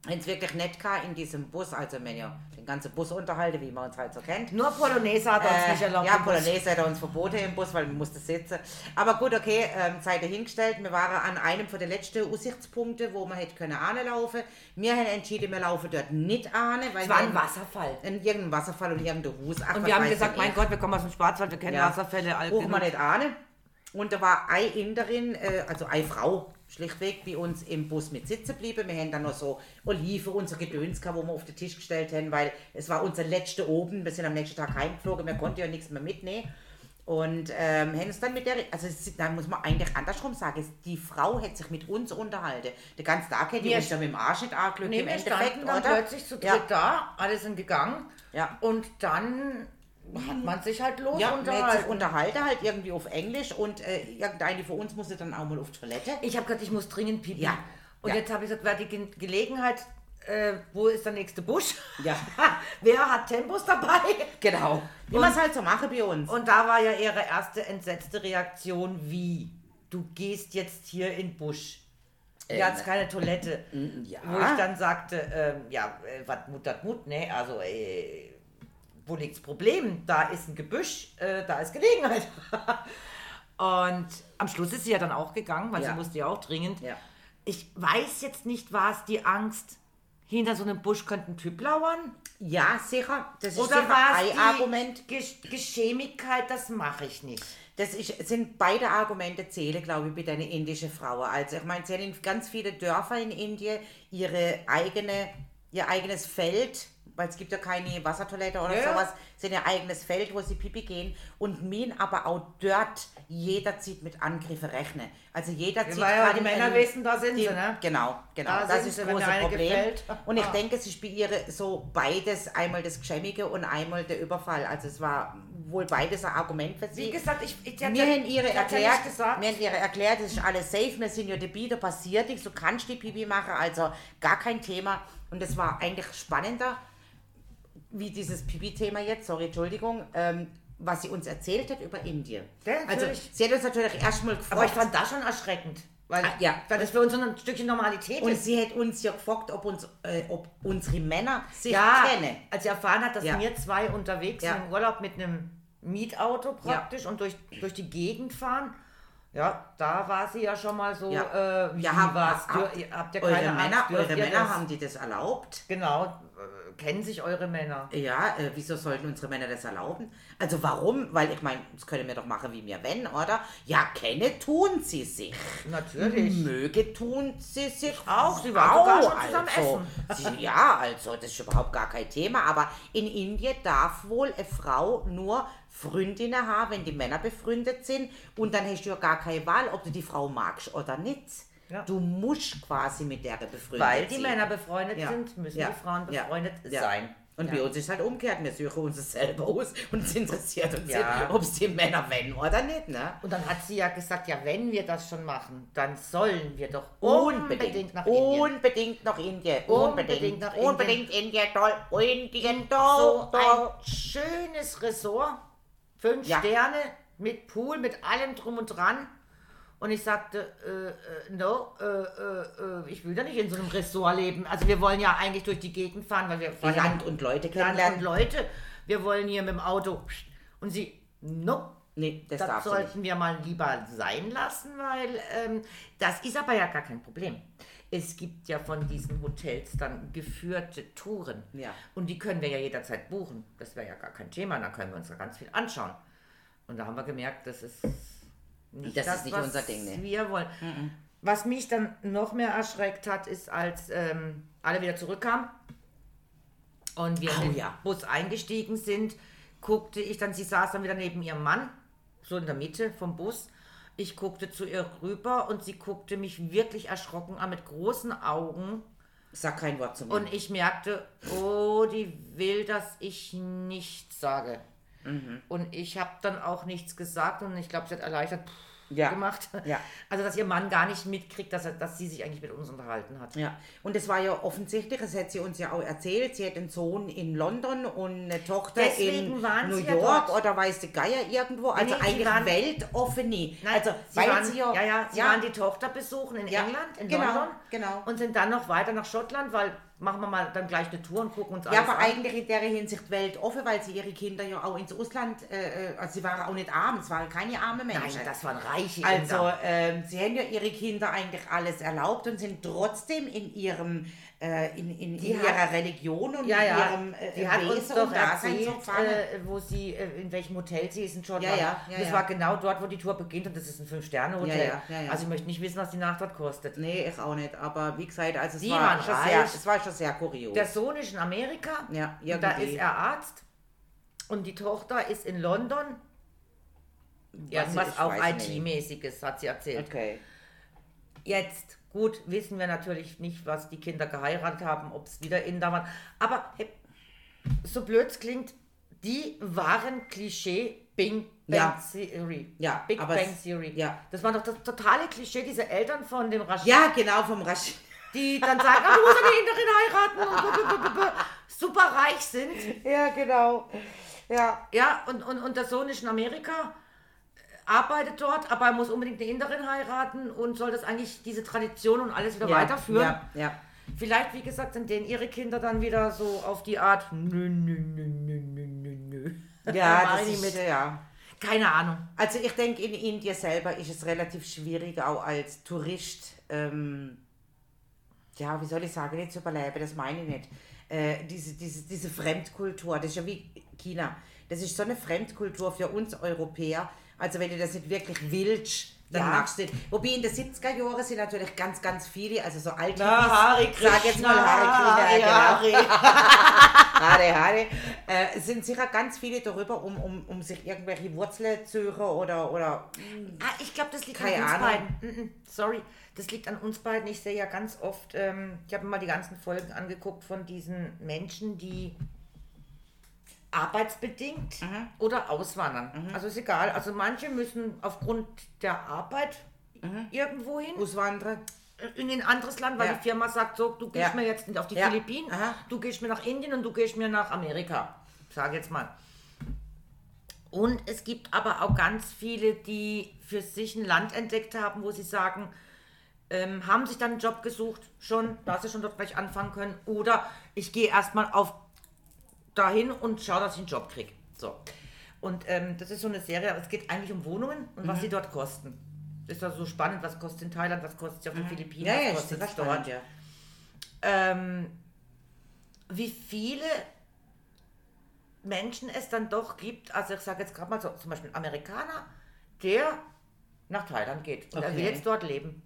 Speaker 1: Wenn es wirklich nett war in diesem Bus, also wenn ihr den ganzen Bus unterhalten, wie man uns halt so kennt.
Speaker 2: Nur Polonaise hat er uns
Speaker 1: Äh,
Speaker 2: nicht erlaubt.
Speaker 1: ja. Polonaise hat er uns verboten im Bus, weil man musste sitzen. Aber gut, okay, ähm, seid ihr hingestellt. Wir waren an einem von den letzten Aussichtspunkten, wo man hätte können anlaufen. Wir haben entschieden, wir laufen dort nicht an, weil
Speaker 2: Es war ein
Speaker 1: wir
Speaker 2: Wasserfall.
Speaker 1: in irgendeinem Wasserfall und irgendeinem Hus. Ach,
Speaker 2: Und wir haben gesagt, mein
Speaker 1: ich.
Speaker 2: Gott, wir kommen aus dem Schwarzwald, wir kennen
Speaker 1: Ja.
Speaker 2: Wasserfälle,
Speaker 1: Brauchen wir nicht ahnen. Und da war eine Inderin, äh, also eine Frau, schlichtweg bei uns im Bus mit sitzen geblieben. Wir haben dann noch so Oliven, unser Gedöns, gehabt, wo wir auf den Tisch gestellt haben, weil es war unser letzter oben. Wir sind am nächsten Tag heimgeflogen, wir konnten ja nichts mehr mitnehmen. Und ähm, haben uns dann mit der, also es- da muss man eigentlich andersrum sagen, es- die Frau hat sich mit uns unterhalten. Den ganzen Tag hätte uns ja mit dem Arsch nicht
Speaker 2: Nee,
Speaker 1: im
Speaker 2: wir
Speaker 1: Endeffekt,
Speaker 2: standen dann
Speaker 1: oder?
Speaker 2: plötzlich zu dritt
Speaker 1: Ja.
Speaker 2: da, alle sind gegangen.
Speaker 1: Ja.
Speaker 2: Und dann hat man sich halt los
Speaker 1: Ja,
Speaker 2: unterhalten.
Speaker 1: unterhalten, halt irgendwie auf Englisch und äh, irgendeine von uns musste dann auch mal auf Toilette.
Speaker 2: Ich habe gesagt, ich muss dringend pipi.
Speaker 1: Ja.
Speaker 2: Und
Speaker 1: Ja.
Speaker 2: jetzt habe ich gesagt, wer hat die Ge Gelegenheit, äh, wo ist der nächste Busch?
Speaker 1: Ja.
Speaker 2: wer hat Tempos dabei?
Speaker 1: Genau. Wie
Speaker 2: Und-
Speaker 1: man es halt so mache bei uns.
Speaker 2: Und da war ja ihre erste entsetzte Reaktion, wie? Du gehst jetzt hier in den Busch.
Speaker 1: Ähm,
Speaker 2: hat's keine Toilette.
Speaker 1: ja.
Speaker 2: Wo ich dann sagte, ähm, ja, äh, was Mut hat Mut, ne? Also, äh, wo liegt's Problem? Da ist ein Gebüsch, äh, da ist Gelegenheit. Und am Schluss ist sie ja dann auch gegangen, weil
Speaker 1: Ja.
Speaker 2: sie musste ja auch dringend.
Speaker 1: Ja.
Speaker 2: Ich weiß jetzt nicht, war es die Angst, hinter so einem Busch könnte ein Typ lauern?
Speaker 1: Ja, sicher. Das ist
Speaker 2: Oder war es
Speaker 1: Argument.
Speaker 2: Gesch Geschämigkeit, das mache ich nicht.
Speaker 1: Das ist, sind beide Argumente zählen, glaube ich, bei den indischen Frauen. Also ich meine, sie haben in ganz viele Dörfer in Indien ihre eigene, ihr eigenes Feld, weil es gibt ja keine Wassertoilette oder
Speaker 2: Ja,
Speaker 1: sowas, sind ihr eigenes Feld, wo sie pipi gehen und min aber auch dort jeder zieht mit Angriffen rechnen. Also jeder zieht
Speaker 2: weil ja die Männer wissen, da sind
Speaker 1: die,
Speaker 2: sie, ne?
Speaker 1: Genau, genau.
Speaker 2: Da
Speaker 1: das ist das große
Speaker 2: mir
Speaker 1: Problem.
Speaker 2: gefällt.
Speaker 1: Und ich
Speaker 2: Ah.
Speaker 1: denke, es ist bei ihr so beides, einmal das Geschämige und einmal der Überfall. Also es war wohl beides ein Argument für sie.
Speaker 2: Wie gesagt, ich, ich
Speaker 1: Wir haben ihre
Speaker 2: ich
Speaker 1: erklärt,
Speaker 2: gesagt,
Speaker 1: wir haben ihre erklärt, es ist alles safe, wir sind ja dabei, da passiert nichts, du kannst die Pipi machen, also gar kein Thema. Und es war eigentlich spannender, wie dieses Pipi-Thema jetzt, sorry, Entschuldigung, ähm, was sie uns erzählt hat über Indien.
Speaker 2: Ja,
Speaker 1: also sie hat uns natürlich erstmal gefragt,
Speaker 2: aber ich fand das schon erschreckend. Weil
Speaker 1: Ah, ja.
Speaker 2: das ist für uns so ein Stückchen Normalität
Speaker 1: und
Speaker 2: ist.
Speaker 1: sie hat uns ja gefragt, ob, uns, äh, ob unsere Männer sich
Speaker 2: Ja,
Speaker 1: kennen.
Speaker 2: als sie erfahren hat, dass
Speaker 1: Ja.
Speaker 2: wir zwei unterwegs
Speaker 1: Ja.
Speaker 2: sind im Urlaub mit einem Mietauto praktisch und durch, durch die Gegend fahren, ja, da war sie ja schon mal so,
Speaker 1: Ja.
Speaker 2: äh, wie
Speaker 1: Ja, hab-
Speaker 2: war's?
Speaker 1: hab-
Speaker 2: Dür- habt ihr
Speaker 1: Eure
Speaker 2: keine
Speaker 1: Männer,
Speaker 2: Angst, dürft
Speaker 1: eure Männer
Speaker 2: das?
Speaker 1: haben die das erlaubt?
Speaker 2: Genau, äh, kennen sich eure Männer.
Speaker 1: Ja, äh, wieso sollten unsere Männer das erlauben? Also warum? Weil ich meine, das können wir doch machen, wie wir wenn, oder? Ja, kenne tun sie sich.
Speaker 2: Natürlich.
Speaker 1: Möge tun sie sich
Speaker 2: Auch, sie waren sogar schon zusammen
Speaker 1: also, Sie, ja, also das ist überhaupt gar kein Thema. Aber in Indien darf wohl eine Frau nur Freundinnen haben, wenn die Männer befreundet sind. Und dann hast du ja gar keine Wahl, ob du die Frau magst oder nicht.
Speaker 2: Ja.
Speaker 1: Du musst quasi mit der befreundet
Speaker 2: Weil die
Speaker 1: sein.
Speaker 2: Männer befreundet
Speaker 1: Ja.
Speaker 2: sind, müssen
Speaker 1: Ja.
Speaker 2: die Frauen befreundet sein.
Speaker 1: Und bei uns ist halt umgekehrt, wir suchen uns das selber aus und es interessiert uns,
Speaker 2: Ja.
Speaker 1: ob es die Männer wenn oder nicht. Ne?
Speaker 2: Und dann hat sie ja gesagt, ja, wenn wir das schon machen, dann sollen wir doch
Speaker 1: Unbedingt,
Speaker 2: unbedingt nach Indien.
Speaker 1: unbedingt nach Indien.
Speaker 2: Unbedingt nach Indien.
Speaker 1: Unbedingt Indien, toll. Indien, toll,
Speaker 2: so
Speaker 1: toll.
Speaker 2: ein schönes Ressort, fünf
Speaker 1: Ja.
Speaker 2: Sterne mit Pool, mit allem drum und dran. Und ich sagte, äh, äh, no, äh, äh, äh, ich will da nicht in so einem Ressort leben. Also wir wollen ja eigentlich durch die Gegend fahren, weil wir
Speaker 1: Land und Leute
Speaker 2: Land und
Speaker 1: kennenlernen.
Speaker 2: Leute. Wir wollen hier mit dem Auto. Und sie, no,
Speaker 1: Nee, das,
Speaker 2: das sollten wir mal lieber sein lassen, weil ähm, das ist aber ja gar kein Problem. Es gibt ja von diesen Hotels dann geführte Touren.
Speaker 1: Ja.
Speaker 2: Und die können wir ja jederzeit buchen. Das wäre ja gar kein Thema. Da können wir uns ja ganz viel anschauen. Und da haben wir gemerkt, das ist nicht
Speaker 1: Das ist nicht unser Ding, ne.
Speaker 2: wir wollen. Was mich dann noch mehr erschreckt hat, ist, als ähm, alle wieder zurückkamen und wir
Speaker 1: Oh,
Speaker 2: in den
Speaker 1: ja.
Speaker 2: Bus eingestiegen sind, guckte ich dann, sie saß dann wieder neben ihrem Mann, so in der Mitte vom Bus. Ich guckte zu ihr rüber und sie guckte mich wirklich erschrocken an mit großen Augen.
Speaker 1: Sag kein Wort zu mir.
Speaker 2: Und ich merkte, oh, die will, dass ich nichts sage.
Speaker 1: Mhm.
Speaker 2: Und ich habe dann auch nichts gesagt und ich glaube, sie hat erleichtert pff,
Speaker 1: Ja.
Speaker 2: gemacht.
Speaker 1: Ja.
Speaker 2: Also, dass ihr Mann gar nicht mitkriegt, dass, er, dass sie sich eigentlich mit uns unterhalten hat.
Speaker 1: Ja, und es war ja offensichtlich, das hat sie uns ja auch erzählt, sie hat einen Sohn in London und eine Tochter
Speaker 2: Deswegen
Speaker 1: in New
Speaker 2: ja
Speaker 1: York
Speaker 2: dort.
Speaker 1: oder weiß der Geier irgendwo, also
Speaker 2: nee,
Speaker 1: eigentlich
Speaker 2: waren-
Speaker 1: weltoffene. also,
Speaker 2: sie
Speaker 1: weil
Speaker 2: waren,
Speaker 1: sie
Speaker 2: ja, ja, sie
Speaker 1: ja,
Speaker 2: waren die Tochter besuchen in
Speaker 1: Ja,
Speaker 2: England, in
Speaker 1: genau,
Speaker 2: London.
Speaker 1: genau.
Speaker 2: Und sind dann noch weiter nach Schottland, weil machen wir mal dann gleich eine Tour und gucken uns
Speaker 1: Ja,
Speaker 2: alles
Speaker 1: aber
Speaker 2: an.
Speaker 1: eigentlich in der Hinsicht weltoffen, weil sie ihre Kinder ja auch ins Ausland, äh, äh, also sie waren auch nicht arm, es waren keine armen
Speaker 2: Nein,
Speaker 1: Menschen.
Speaker 2: das waren reiche
Speaker 1: Also,
Speaker 2: Inder.
Speaker 1: ähm, sie haben ja ihre Kinder eigentlich alles erlaubt und sind trotzdem in ihrem, äh, in, in, in
Speaker 2: hat-
Speaker 1: ihrer Religion und
Speaker 2: Ja, ja.
Speaker 1: ihrem äh,
Speaker 2: die hat uns
Speaker 1: Wesen
Speaker 2: doch
Speaker 1: Dasein so
Speaker 2: erzählt, äh, wo sie, äh, in welchem Hotel sie ist in Schottland.
Speaker 1: Ja, ja, ja,
Speaker 2: das
Speaker 1: ja.
Speaker 2: war genau dort, wo die Tour beginnt und das ist ein Fünf-Sterne-Hotel.
Speaker 1: Ja, ja, ja, ja.
Speaker 2: Also ich möchte nicht wissen, was die Nacht dort kostet.
Speaker 1: Nee, ich auch nicht. Aber wie gesagt, also es,
Speaker 2: Die
Speaker 1: war schon
Speaker 2: reich.
Speaker 1: sehr, es war schon sehr kurios.
Speaker 2: Der Sohn ist in Amerika,
Speaker 1: ja,
Speaker 2: und da ist er Arzt und die Tochter ist in London. Irgendwas
Speaker 1: ich
Speaker 2: auch. IT-mäßiges, hat sie erzählt.
Speaker 1: Okay.
Speaker 2: Jetzt, gut, wissen wir natürlich nicht, was die Kinder geheiratet haben, ob es wieder in da waren. Aber hey, so blöd es klingt, die waren Klischee Big Bang
Speaker 1: Ja.
Speaker 2: Theory.
Speaker 1: Ja,
Speaker 2: Big Bang Theory.
Speaker 1: ja.
Speaker 2: Das war doch das totale Klischee, diese Eltern von dem Rashid,
Speaker 1: Ja, genau, vom Rasch.
Speaker 2: die dann sagen, ah, du musst eine Inderin heiraten und super reich sind.
Speaker 1: Ja, genau. Ja.
Speaker 2: Ja, und, und, und der Sohn ist in Amerika, arbeitet dort, aber er muss unbedingt eine Inderin heiraten und soll das eigentlich, diese Tradition und alles wieder
Speaker 1: ja.
Speaker 2: weiterführen.
Speaker 1: Ja, ja.
Speaker 2: Vielleicht, wie gesagt, sind denen ihre Kinder dann wieder so auf die Art, nö, nö, nö, nö, nö, nö.
Speaker 1: Ja, das ist,
Speaker 2: mit.
Speaker 1: ja.
Speaker 2: Keine Ahnung.
Speaker 1: Also ich denke, in Indien selber ist es relativ schwierig, auch als Tourist, ähm, ja, wie soll ich sagen, nicht zu überleben, das meine ich nicht. Äh, diese, diese, diese Fremdkultur, das ist ja wie China. Das ist so eine Fremdkultur für uns Europäer. Also wenn du das nicht wirklich willst, dann
Speaker 2: Ja.
Speaker 1: machst du das. Wobei in den 70er Jahren sind natürlich ganz, ganz viele, also so alte
Speaker 2: Hare
Speaker 1: sag jetzt mal Hare Krishna,
Speaker 2: Hare,
Speaker 1: genau. Hare, Hare. Äh, sind sicher ganz viele darüber, um, um, um sich irgendwelche Wurzeln zu suchen oder, oder
Speaker 2: Ah, ich glaube, das liegt an uns
Speaker 1: Ahnung.
Speaker 2: beiden. Mm, mm, sorry, das liegt an uns beiden. Ich sehe ja ganz oft, ähm, ich habe mir mal die ganzen Folgen angeguckt von diesen Menschen, die arbeitsbedingt
Speaker 1: Mhm.
Speaker 2: oder auswandern. Also ist egal. Also manche müssen aufgrund der Arbeit
Speaker 1: Mhm.
Speaker 2: irgendwo hin.
Speaker 1: Auswandern.
Speaker 2: in ein anderes Land, weil
Speaker 1: Ja.
Speaker 2: die Firma sagt so, du gehst
Speaker 1: Ja.
Speaker 2: mir jetzt auf die
Speaker 1: Ja.
Speaker 2: Philippinen,
Speaker 1: Aha.
Speaker 2: du gehst mir nach Indien und du gehst mir nach Amerika. Sag jetzt mal. Und es gibt aber auch ganz viele, die für sich ein Land entdeckt haben, wo sie sagen, ähm, haben sich dann einen Job gesucht, schon, dass sie schon dort gleich anfangen können. Oder ich gehe erstmal auf dahin und schaue, dass ich einen Job kriege. So. Und ähm, das ist so eine Serie, aber es geht eigentlich um Wohnungen und
Speaker 1: Mhm.
Speaker 2: was sie dort kosten. Das ist also so spannend, was kostet in Thailand, was kostet es auf den Philippinen,
Speaker 1: Mhm. Ja,
Speaker 2: was kostet
Speaker 1: das
Speaker 2: es
Speaker 1: ist spannend,
Speaker 2: dort.
Speaker 1: ja.
Speaker 2: Ähm, wie viele Menschen es dann doch gibt, also ich sage jetzt gerade mal so, zum Beispiel ein Amerikaner, der nach Thailand geht und er will
Speaker 1: Okay.
Speaker 2: jetzt dort leben.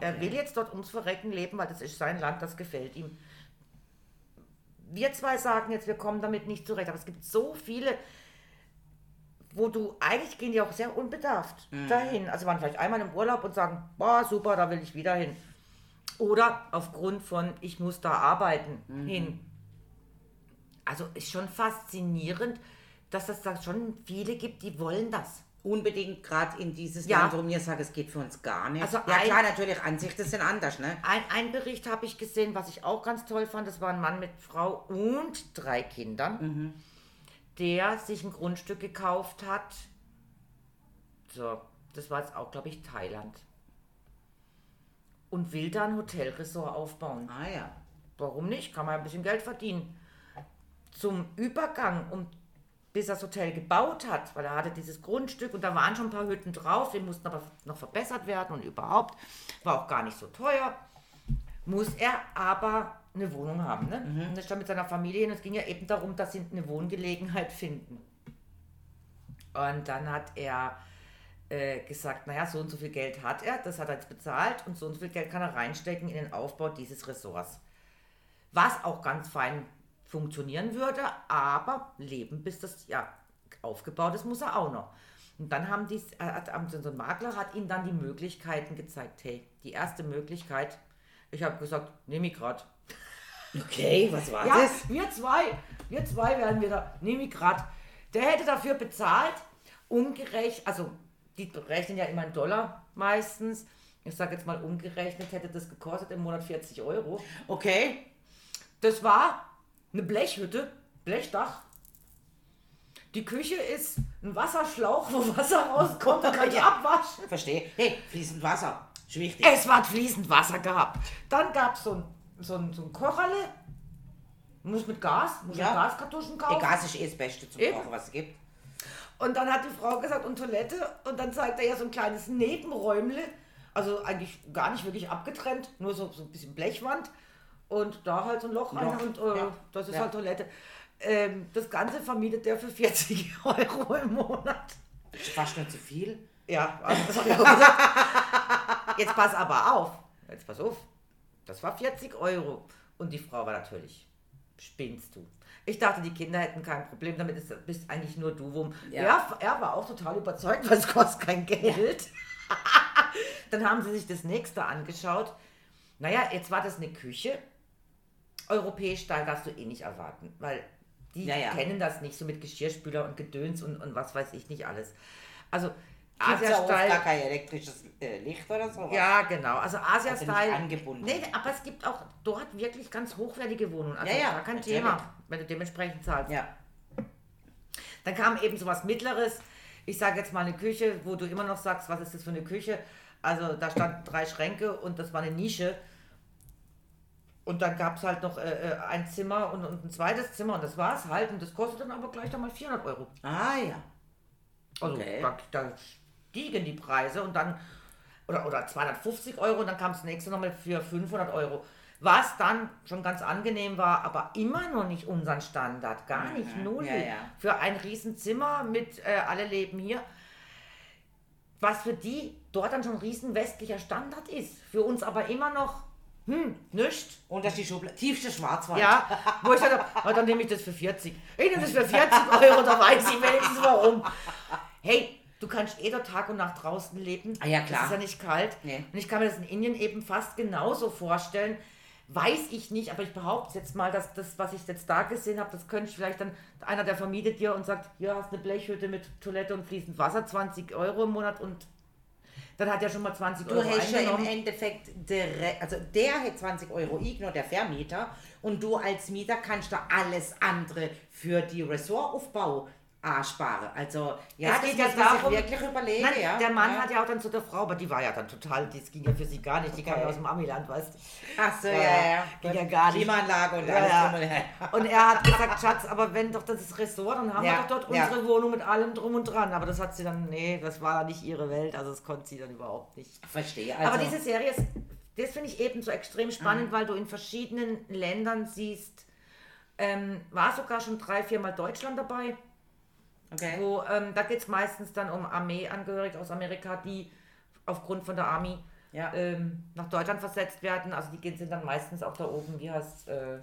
Speaker 2: Er
Speaker 1: Okay.
Speaker 2: will jetzt dort ums Verrecken leben, weil das ist sein Land, das gefällt ihm. Wir zwei sagen jetzt, wir kommen damit nicht zurecht, aber es gibt so viele, wo du, eigentlich gehen die auch sehr unbedarft
Speaker 1: Mhm.
Speaker 2: dahin. Also waren vielleicht einmal im Urlaub und sagen, boah, super, da will ich wieder hin. Oder aufgrund von, ich muss da arbeiten,
Speaker 1: Mhm.
Speaker 2: hin. Also ist schon faszinierend, dass es da schon viele gibt, die wollen das.
Speaker 1: Unbedingt gerade in dieses
Speaker 2: Ja.
Speaker 1: Land, wo mir sage, es geht für uns gar nicht.
Speaker 2: Also
Speaker 1: ja
Speaker 2: ein-
Speaker 1: klar, natürlich, Ansichten sind anders, ne?
Speaker 2: Ein, ein Bericht habe ich gesehen, was ich auch ganz toll fand. Das war ein Mann mit Frau und drei Kindern, der sich ein Grundstück gekauft hat. So, das war jetzt auch, glaube ich, Thailand. Und will da ein Hotelresort aufbauen.
Speaker 1: Ah ja.
Speaker 2: Warum nicht? Kann man ein bisschen Geld verdienen. Zum Übergang, um, bis er das Hotel gebaut hat, weil er hatte dieses Grundstück und da waren schon ein paar Hütten drauf, die mussten aber noch verbessert werden und überhaupt war auch gar nicht so teuer, muss er aber eine Wohnung haben. Ne? Und er stand mit seiner Familie hin und es ging ja eben darum, dass sie eine Wohngelegenheit finden. Und dann hat er äh, gesagt, naja, so und so viel Geld hat er, das hat er jetzt bezahlt und so und so viel Geld kann er reinstecken in den Aufbau dieses Ressorts. Was auch ganz fein funktionieren würde, aber leben, bis das ja aufgebaut ist, muss er auch noch. Und dann haben die, äh, hat, so ein Makler hat ihnen dann die Möglichkeiten gezeigt. Hey, die erste Möglichkeit, ich habe gesagt, nehme ich gerade.
Speaker 1: Okay, was war
Speaker 2: Ja,
Speaker 1: das?
Speaker 2: wir zwei, wir zwei werden wieder, nehme ich gerade. Der hätte dafür bezahlt, umgerechnet, also die berechnen ja immer in Dollar meistens. Ich sage jetzt mal umgerechnet, hätte das gekostet im Monat 40 Euro.
Speaker 1: Okay.
Speaker 2: Das war eine Blechhütte, Blechdach. Die Küche ist ein Wasserschlauch, wo Wasser rauskommt, da kann ich abwaschen.
Speaker 1: Verstehe. Hey, fließend Wasser. Wichtig.
Speaker 2: Es war fließend Wasser gehabt. Dann gab so es ein, so ein, so ein Kocherle Muss mit Gas, muss
Speaker 1: Ja.
Speaker 2: mit Gaskartuschen kaufen.
Speaker 1: Egal, es ist eh das Beste zum
Speaker 2: Eben.
Speaker 1: Kochen, was es gibt.
Speaker 2: Und dann hat die Frau gesagt, und Toilette. Und dann zeigt er ja so ein kleines Nebenräumle. Also eigentlich gar nicht wirklich abgetrennt, nur so, so ein bisschen Blechwand. Und da halt so ein Loch rein und äh,
Speaker 1: ja.
Speaker 2: das ist
Speaker 1: Ja.
Speaker 2: halt Toilette. Ähm, das Ganze vermietet der für 40 Euro im Monat.
Speaker 1: Ist fast nicht zu viel.
Speaker 2: Ja, also das habe ich auch gesagt. Jetzt pass aber auf. Jetzt pass auf. Das war 40 Euro. Und die Frau war natürlich, spinnst du. Ich dachte, die Kinder hätten kein Problem damit, es bist eigentlich nur du. Wo,
Speaker 1: Ja.
Speaker 2: er, er war auch total überzeugt, weil es kostet kein Geld. Dann haben sie sich das nächste angeschaut. Naja, jetzt war das eine Küche. Europäisch Style darfst du eh nicht erwarten, weil die
Speaker 1: Ja, ja.
Speaker 2: kennen das nicht so mit Geschirrspüler und Gedöns und, und was weiß ich nicht alles. Also Asia-Style.
Speaker 1: gar kein elektrisches äh, Licht oder so.
Speaker 2: Ja, genau. Also
Speaker 1: Also
Speaker 2: Asia-Style.
Speaker 1: angebunden.
Speaker 2: Nee, aber es gibt auch dort wirklich ganz hochwertige Wohnungen. Also
Speaker 1: Ja, ja,
Speaker 2: gar kein
Speaker 1: natürlich.
Speaker 2: Thema, wenn du dementsprechend zahlst.
Speaker 1: Ja.
Speaker 2: Dann kam eben sowas Mittleres. Ich sage jetzt mal eine Küche, wo du immer noch sagst, was ist das für eine Küche? Also da standen drei Schränke und das war eine Nische. Und dann gab es halt noch äh, äh, ein Zimmer und, und ein zweites Zimmer und das war es halt. Und das kostet dann aber gleich nochmal 400 Euro.
Speaker 1: Ah ja.
Speaker 2: Also
Speaker 1: Okay.
Speaker 2: da, da stiegen die Preise und dann, oder, oder 250 Euro und dann kam das nächste nochmal für 500 Euro. Was dann schon ganz angenehm war, aber immer noch nicht unseren Standard, gar nicht null.
Speaker 1: Mhm. ja, ja.
Speaker 2: Für ein Riesenzimmer mit äh, alle leben hier. Was für die dort dann schon riesen westlicher Standard ist. Für uns aber immer noch, hm, nichts.
Speaker 1: Und das ist die Schublade. Tiefste Schwarzwald.
Speaker 2: Ja, wo ich dachte, oh, dann nehme ich das für 40. Ich nehme das für 40 Euro, da weiß ich wenigstens warum. Hey, du kannst eh dort Tag und Nacht draußen leben.
Speaker 1: Ah ja, klar.
Speaker 2: Es ist ja nicht kalt.
Speaker 1: Nee.
Speaker 2: Und ich kann mir das in Indien eben fast genauso vorstellen. Weiß ich nicht, aber ich behaupte jetzt mal, dass das, was ich jetzt da gesehen habe, das könnte ich vielleicht dann einer, der vermietet dir und sagt, hier hast eine Blechhütte mit Toilette und fließend Wasser, 20 Euro im Monat und dann hat er schon mal 20
Speaker 1: Du
Speaker 2: Euro
Speaker 1: hast ja im. Endeffekt, direkt, also der hat 20 Euro Igno, der Vermieter, und du als Mieter kannst da alles andere für die Ressortaufbau sparen. Also, ja,
Speaker 2: Es
Speaker 1: das
Speaker 2: geht ja darum-
Speaker 1: wirklich überlegen.
Speaker 2: Nein,
Speaker 1: ja.
Speaker 2: der Mann
Speaker 1: ja.
Speaker 2: hat ja auch dann zu der Frau, aber die war ja dann total, das ging ja für sie gar nicht, die kam
Speaker 1: Okay.
Speaker 2: ja aus dem Amiland, weißt du.
Speaker 1: Ach so, ja,
Speaker 2: Ja,
Speaker 1: ja.
Speaker 2: ging ja gar nicht.
Speaker 1: Klimaanlage und alles
Speaker 2: ja.
Speaker 1: und
Speaker 2: er hat gesagt, Schatz, aber wenn doch das ist Ressort, dann haben wir doch dort unsere Wohnung mit allem drum und dran. Aber das hat sie dann, nee, das war dann nicht ihre Welt, also das konnte sie dann überhaupt nicht.
Speaker 1: Verstehe. Also,
Speaker 2: aber diese Serie ist, das finde ich eben so extrem spannend, weil du in verschiedenen Ländern siehst, ähm, war sogar schon drei, viermal Deutschland dabei.
Speaker 1: Okay.
Speaker 2: Wo, ähm, da geht es meistens dann um Armeeangehörige aus Amerika, die aufgrund von der Army
Speaker 1: Ja.
Speaker 2: ähm, nach Deutschland versetzt werden. Also die gehen sind dann meistens auch da oben, wie heißt äh,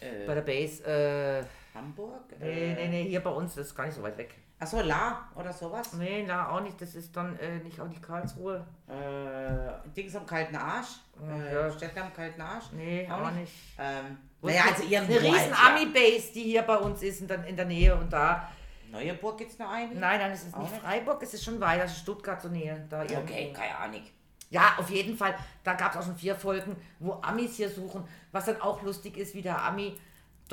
Speaker 1: Äh,
Speaker 2: bei der Base. Äh,
Speaker 1: Hamburg?
Speaker 2: nee, nee, nee, hier bei uns, das ist gar nicht so weit weg.
Speaker 1: Achso, La oder sowas?
Speaker 2: Nee, da auch nicht, das ist dann äh, nicht auch nicht Karlsruhe.
Speaker 1: Äh, Dings am kalten Arsch? Äh,
Speaker 2: Ja.
Speaker 1: Städte am kalten Arsch?
Speaker 2: Nee, auch, nicht.
Speaker 1: Ähm,
Speaker 2: Wo
Speaker 1: naja, also irgendwo
Speaker 2: Eine riesen
Speaker 1: halt,
Speaker 2: Army-Base, die hier bei uns ist und dann in der Nähe und da.
Speaker 1: Neueburg gibt es noch eine?
Speaker 2: Nein, nein, es ist
Speaker 1: Auch
Speaker 2: nicht
Speaker 1: nicht?
Speaker 2: Freiburg, es ist schon weiter, ist Stuttgart zur Nähe. Da irgendwo.
Speaker 1: Okay, keine Ahnung.
Speaker 2: Ja, auf jeden Fall. Da gab es auch schon vier Folgen, wo Amis hier suchen. Was dann auch lustig ist, wie der Ami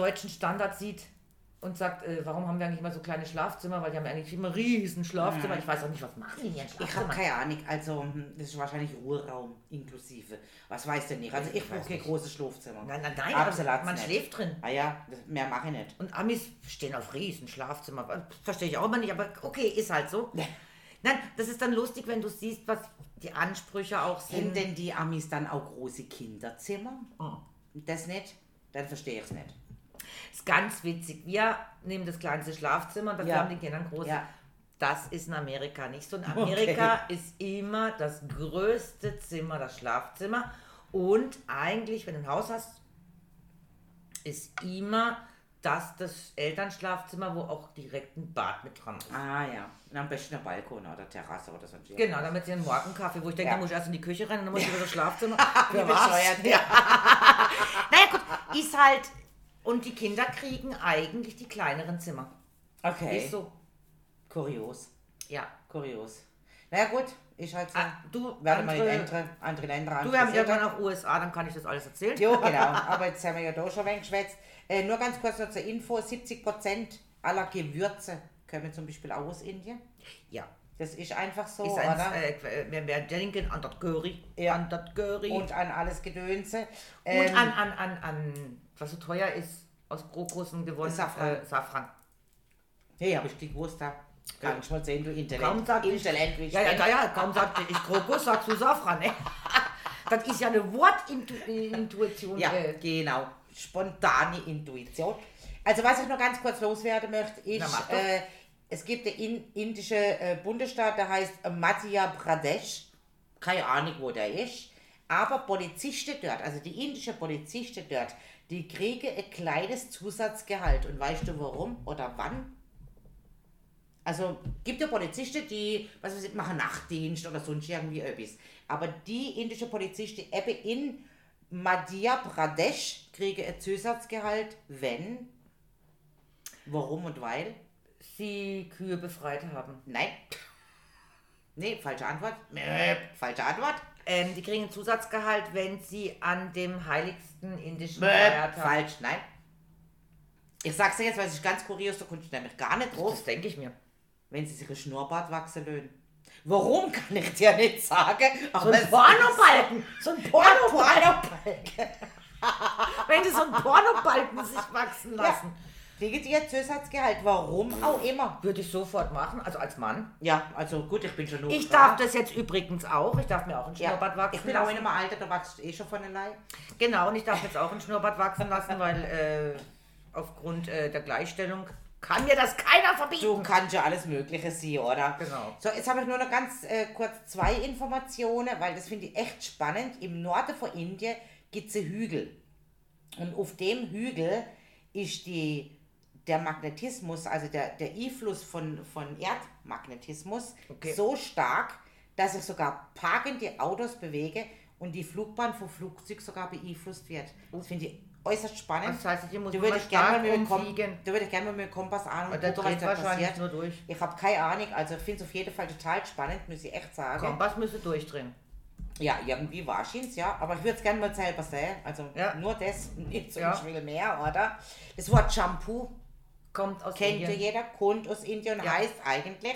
Speaker 2: deutschen Standard sieht und sagt, äh, warum haben wir eigentlich immer so kleine Schlafzimmer? Weil die haben eigentlich immer riesen Schlafzimmer. Ich weiß auch nicht, was machen die ihren
Speaker 1: Ich habe keine Ahnung, also hm, das ist wahrscheinlich Ruheraum inklusive. Was weiß denn nicht? Also ich brauche kein großes Schlafzimmer.
Speaker 2: Nein, nein, nein,
Speaker 1: Absolut
Speaker 2: man
Speaker 1: nicht.
Speaker 2: schläft drin.
Speaker 1: Ah ja, mehr mache ich nicht.
Speaker 2: Und Amis stehen auf riesen Schlafzimmer. Verstehe ich auch immer nicht, aber okay, ist halt so. Nein, das ist dann lustig, wenn du siehst, was die Ansprüche auch
Speaker 1: Sind
Speaker 2: sind.
Speaker 1: denn die Amis dann auch große Kinderzimmer?
Speaker 2: Oh.
Speaker 1: Das nicht? Dann verstehe ich es nicht.
Speaker 2: Ist ganz witzig. Wir nehmen das kleinste Schlafzimmer und dafür
Speaker 1: Ja.
Speaker 2: haben die Kinder ein großes.
Speaker 1: Ja.
Speaker 2: Das ist in Amerika nicht so. In Amerika ist immer das größte Zimmer das Schlafzimmer. Und eigentlich, wenn du ein Haus hast, ist immer das das Elternschlafzimmer, wo auch direkt ein Bad mit dran ist.
Speaker 1: Ah ja. Und am besten ein Balkon oder Terrasse oder so.
Speaker 2: Genau, damit sie einen Morgenkaffee, wo ich denke,
Speaker 1: Ja.
Speaker 2: da muss ich erst in die Küche rennen und dann muss ich wieder das Schlafzimmer.
Speaker 1: Wie bescheuert.
Speaker 2: Ja. naja, gut, ist halt. Und die Kinder kriegen eigentlich die kleineren Zimmer.
Speaker 1: Okay.
Speaker 2: Ist so.
Speaker 1: Kurios.
Speaker 2: Ja.
Speaker 1: Kurios. Na ja, gut, ich halt so.
Speaker 2: Ah, du,
Speaker 1: Werde mal in
Speaker 2: andere-
Speaker 1: andere, Länder
Speaker 2: Du, wir haben
Speaker 1: interessiert.
Speaker 2: irgendwann auch USA, dann kann ich das alles erzählen.
Speaker 1: Jo, genau. Aber jetzt haben wir ja da schon ein wenig geschwätzt. Äh, nur ganz kurz noch zur Info: 70% aller Gewürze kommen zum Beispiel auch aus Indien.
Speaker 2: Ja.
Speaker 1: Das ist einfach so,
Speaker 2: Ist ein,
Speaker 1: oder?
Speaker 2: äh, wir, wir denken an das Curry.
Speaker 1: Ja.
Speaker 2: An das Curry.
Speaker 1: Und an alles Gedönse.
Speaker 2: Und
Speaker 1: Ähm,
Speaker 2: an, an, an, an, was so teuer ist, aus Krokussen gewonnen.
Speaker 1: Safran.
Speaker 2: Äh, Safran.
Speaker 1: hey, hab ich die gewusst, da. Kann ich mal sehen, du Intellekt.
Speaker 2: Kaum sagt
Speaker 1: wie ich
Speaker 2: ja, ja, ja, ja, kaum sagte ich Krokus, sagst du Safran, ne? Das ist ja eine Wortintuition.
Speaker 1: Ja,
Speaker 2: Äh,
Speaker 1: genau. Spontane Intuition. Also was ich noch ganz kurz loswerden möchte, ist,
Speaker 2: Na,
Speaker 1: äh, es gibt den in, indische äh, Bundesstaat, der heißt Madhya Pradesh. Keine Ahnung, wo der ist. Aber Polizisten dort, also die indischen Polizisten dort, die kriegen ein kleines Zusatzgehalt. Und weißt du warum oder wann? Also gibt ja Polizisten, die was weiß ich, machen Nachtdienst oder sonst irgendwie etwas. Aber die indische Polizisten eben in Madhya Pradesh kriegen ein Zusatzgehalt, wenn, warum und weil?
Speaker 2: sie Kühe befreit haben.
Speaker 1: Nein. Nee, falsche Antwort. Falsche Antwort.
Speaker 2: Ähm, die kriegen ein Zusatzgehalt, wenn sie an dem heiligsten indischen
Speaker 1: Möp,
Speaker 2: Feiertag.
Speaker 1: falsch, nein. Ich sag's dir jetzt, weil es ist ganz kurios, da kommst du nämlich gar nicht drauf,
Speaker 2: Das denke ich mir.
Speaker 1: wenn sie sich ein Schnurrbart wachsen lösen. Warum kann ich dir nicht sagen?
Speaker 2: So
Speaker 1: Aber
Speaker 2: ein Pornobalken! So ein Pornobalken!
Speaker 1: Pornobalken.
Speaker 2: Wenn die so einen Pornobalken sich wachsen
Speaker 1: Ja.
Speaker 2: lassen.
Speaker 1: Kriegen die ein Zusatzgehalt, warum auch immer.
Speaker 2: Würde ich sofort machen, also als Mann.
Speaker 1: Ja, also gut, ich bin schon nur
Speaker 2: Ich darf das jetzt übrigens auch. Ich darf mir auch ein Schnurrbart wachsen
Speaker 1: Ich bin auch in
Speaker 2: lassen.
Speaker 1: einem Alter, da wachst du eh schon von allein.
Speaker 2: Genau, und ich darf jetzt auch ein Schnurrbart wachsen lassen, weil äh, aufgrund äh, der Gleichstellung kann mir das keiner verbieten.
Speaker 1: Du kannst ja alles Mögliche sehen, oder?
Speaker 2: Genau.
Speaker 1: So, jetzt habe ich nur noch ganz äh, kurz zwei Informationen, weil das finde ich echt spannend. Im Norden von Indien gibt es einen Hügel. Und auf dem Hügel ist die, der Magnetismus, also der, der Einfluss von, von Erdmagnetismus
Speaker 2: Okay.
Speaker 1: so stark, dass sich sogar parkende Autos bewegen und die Flugbahn vom Flugzeug sogar beeinflusst wird. Das finde ich äußerst spannend.
Speaker 2: Das heißt, hier muss
Speaker 1: Du
Speaker 2: man
Speaker 1: würdest gerne mal würdest gerne mal mit dem Kompass an und gucken, was da passiert.
Speaker 2: nur durch.
Speaker 1: Ich habe keine Ahnung, also ich finde es auf jeden Fall total spannend, muss ich echt sagen.
Speaker 2: Kompass müsste durchdrehen.
Speaker 1: Ja, irgendwie wahrscheinlich, ja. Aber ich würde es gerne mal selber sehen. Also
Speaker 2: Ja.
Speaker 1: nur das, nicht so
Speaker 2: Ja.
Speaker 1: viel mehr, oder? Das Wort Shampoo
Speaker 2: Kommt aus
Speaker 1: kennt ja
Speaker 2: Indien.
Speaker 1: jeder, kommt aus Indien und
Speaker 2: Ja.
Speaker 1: heißt eigentlich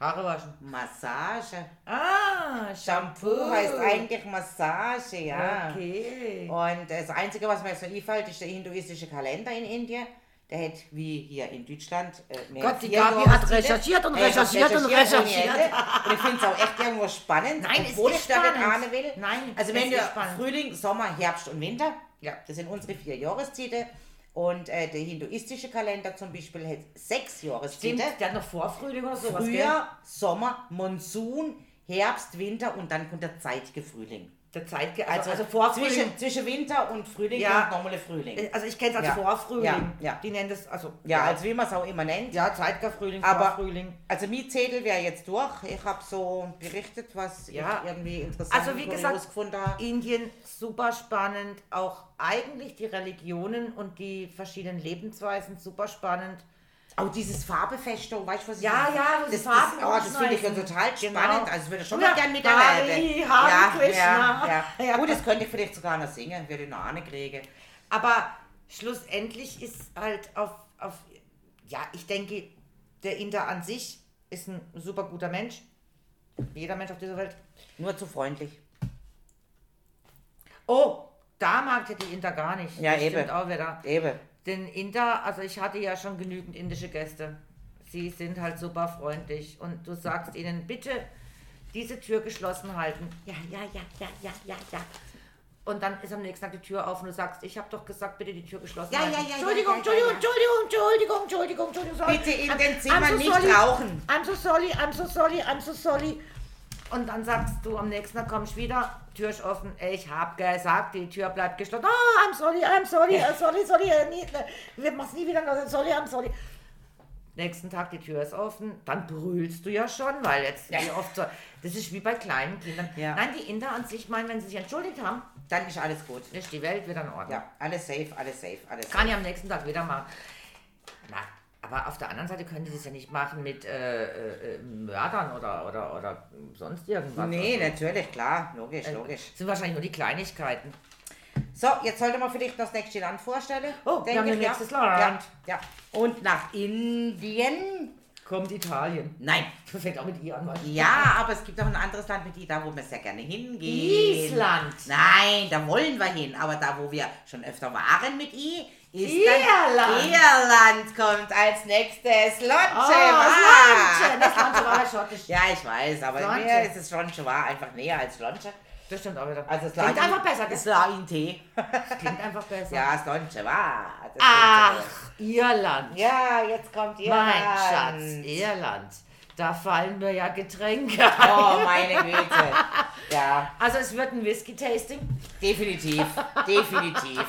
Speaker 2: Haare waschen.
Speaker 1: Massage.
Speaker 2: Ah,
Speaker 1: Shampoo heißt eigentlich Massage, ja.
Speaker 2: Okay.
Speaker 1: Und das Einzige, was mir so einfällt, ist der hinduistische Kalender in Indien. Der hat wie hier in Deutschland äh, mehr
Speaker 2: Gott, die
Speaker 1: vier
Speaker 2: Gabi hat
Speaker 1: Jahreszeiten.
Speaker 2: recherchiert und recherchiert und
Speaker 1: ohne
Speaker 2: recherchiert.
Speaker 1: Ende. Und ich finde es auch echt irgendwo spannend,
Speaker 2: Nein, es
Speaker 1: obwohl
Speaker 2: ist
Speaker 1: ich da nicht
Speaker 2: spannend.
Speaker 1: ahnen will.
Speaker 2: Nein,
Speaker 1: also
Speaker 2: es
Speaker 1: wenn
Speaker 2: ist spannend.
Speaker 1: Frühling, Sommer, Herbst und Winter,
Speaker 2: Ja.
Speaker 1: das sind unsere vier Jahreszeiten. Und äh, der hinduistische Kalender zum Beispiel hat sechs
Speaker 2: Stimmt,
Speaker 1: Jahreszeiten.
Speaker 2: der hat noch Vorfrühling oder sowas?
Speaker 1: Frühjahr, Sommer, Monsun, Herbst, Winter und dann kommt der zeitige Frühling.
Speaker 2: Der Zeitge
Speaker 1: Also,
Speaker 2: also, also Vorfrühling.
Speaker 1: zwischen, zwischen Winter und Frühling
Speaker 2: Ja.
Speaker 1: kommt normale Frühling.
Speaker 2: Äh, Also ich kenne es als
Speaker 1: Ja.
Speaker 2: Vorfrühling.
Speaker 1: Ja, ja.
Speaker 2: Die nennen das, also...
Speaker 1: Ja, als wie man es auch immer nennt.
Speaker 2: Ja, Zeitgerfrühling,
Speaker 1: Aber-
Speaker 2: Vorfrühling.
Speaker 1: Also Mietzettel wäre jetzt durch. Ich habe so berichtet, was
Speaker 2: Ja.
Speaker 1: ich irgendwie interessant
Speaker 2: Also wie
Speaker 1: und
Speaker 2: gesagt. Indien super spannend, auch eigentlich die Religionen und die verschiedenen Lebensweisen super spannend.
Speaker 1: Auch dieses Farbefestung, weißt du, was ich
Speaker 2: Ja,
Speaker 1: meine?
Speaker 2: ja, die
Speaker 1: das,
Speaker 2: Farben
Speaker 1: das, oh, das finde ich ja total
Speaker 2: Genau.
Speaker 1: spannend. Also ich würde schon
Speaker 2: Ja,
Speaker 1: mal gerne miterleben. Ja,
Speaker 2: Krishna.
Speaker 1: ja, ja.
Speaker 2: Ja.
Speaker 1: Gut, das könnte ich vielleicht sogar noch singen, würde ich noch eine kriegen.
Speaker 2: Aber schlussendlich ist halt auf, auf, ja, ich denke, der Inder an sich ist ein super guter Mensch. Jeder Mensch auf dieser Welt.
Speaker 1: Nur zu freundlich.
Speaker 2: Oh, da mag ich die Inder gar nicht.
Speaker 1: Ja,
Speaker 2: das
Speaker 1: eben.
Speaker 2: Stimmt auch wieder.
Speaker 1: Eben.
Speaker 2: Den Inder, also ich hatte ja schon genügend indische Gäste. Sie sind halt super freundlich und du sagst ihnen, bitte diese Tür geschlossen halten. Ja, ja, ja, ja, ja, ja, ja. Und dann ist am nächsten Tag die Tür auf und du sagst, ich habe doch gesagt, bitte die Tür geschlossen
Speaker 1: Ja,
Speaker 2: halten.
Speaker 1: ja, ja,
Speaker 2: Entschuldigung,
Speaker 1: ja,
Speaker 2: Entschuldigung,
Speaker 1: ja, ja.
Speaker 2: Entschuldigung, Entschuldigung, Entschuldigung, Entschuldigung, sorry.
Speaker 1: Bitte in
Speaker 2: I'm-
Speaker 1: den
Speaker 2: I'm
Speaker 1: Zimmern
Speaker 2: so
Speaker 1: nicht
Speaker 2: sorry.
Speaker 1: rauchen.
Speaker 2: I'm so sorry, I'm so sorry, I'm so sorry. Und dann sagst du am nächsten Tag kommst wieder, Tür ist offen. Ich hab gesagt, die Tür bleibt geschlossen. Oh, I'm sorry, I'm sorry, sorry, sorry. uh, Nie, ne, wir machen's nie wieder. no, Sorry, I'm sorry. Nächsten Tag die Tür ist offen, dann brüllst du ja schon, weil jetzt wie oft so. Das ist wie bei kleinen Kindern.
Speaker 1: Ja.
Speaker 2: Nein, die Inder an sich meinen, wenn sie sich entschuldigt haben,
Speaker 1: Dann ist alles gut.
Speaker 2: ist die Welt wieder in Ordnung.
Speaker 1: Ja, alles safe, alles safe, alles safe.
Speaker 2: Kann ich am nächsten Tag wieder machen. Na, aber auf der anderen Seite können die das ja nicht machen mit äh, äh, äh, Mördern oder, oder, oder sonst irgendwas.
Speaker 1: Nee,
Speaker 2: Also,
Speaker 1: natürlich, klar, logisch,
Speaker 2: äh,
Speaker 1: logisch.
Speaker 2: sind wahrscheinlich nur die Kleinigkeiten.
Speaker 1: So, jetzt sollte man vielleicht das nächste Land vorstellen.
Speaker 2: Oh, wir haben
Speaker 1: ich,
Speaker 2: ein
Speaker 1: ja.
Speaker 2: nächstes Land.
Speaker 1: Ja, ja. Und nach Indien
Speaker 2: kommt Italien.
Speaker 1: Nein.
Speaker 2: Fängt auch mit I an.
Speaker 1: Ja, aber es gibt auch ein anderes Land mit I, da wo wir sehr gerne hingehen.
Speaker 2: Island.
Speaker 1: Nein, da wollen wir hin. Aber da, wo wir schon öfter waren mit I, ist
Speaker 2: Irland.
Speaker 1: Irland kommt als nächstes. Lonche,
Speaker 2: Oh,
Speaker 1: wa?
Speaker 2: Slonche. Das Slonche war ja schottisch.
Speaker 1: Ja, ich weiß, aber
Speaker 2: Slonche.
Speaker 1: mir ist es Lonche war einfach näher als Lonche.
Speaker 2: Das stimmt auch wieder.
Speaker 1: Also es
Speaker 2: Klingt einfach besser.
Speaker 1: Es
Speaker 2: gell?
Speaker 1: war ein Tee.
Speaker 2: Das klingt einfach besser.
Speaker 1: Ja, es Lonche war. Das
Speaker 2: Ach, Irland.
Speaker 1: Ja, jetzt kommt Irland.
Speaker 2: Mein Schatz, Irland. Da fallen mir ja Getränke ein.
Speaker 1: Oh, meine Güte. Ja,
Speaker 2: Also es wird ein Whisky-Tasting.
Speaker 1: definitiv. Definitiv.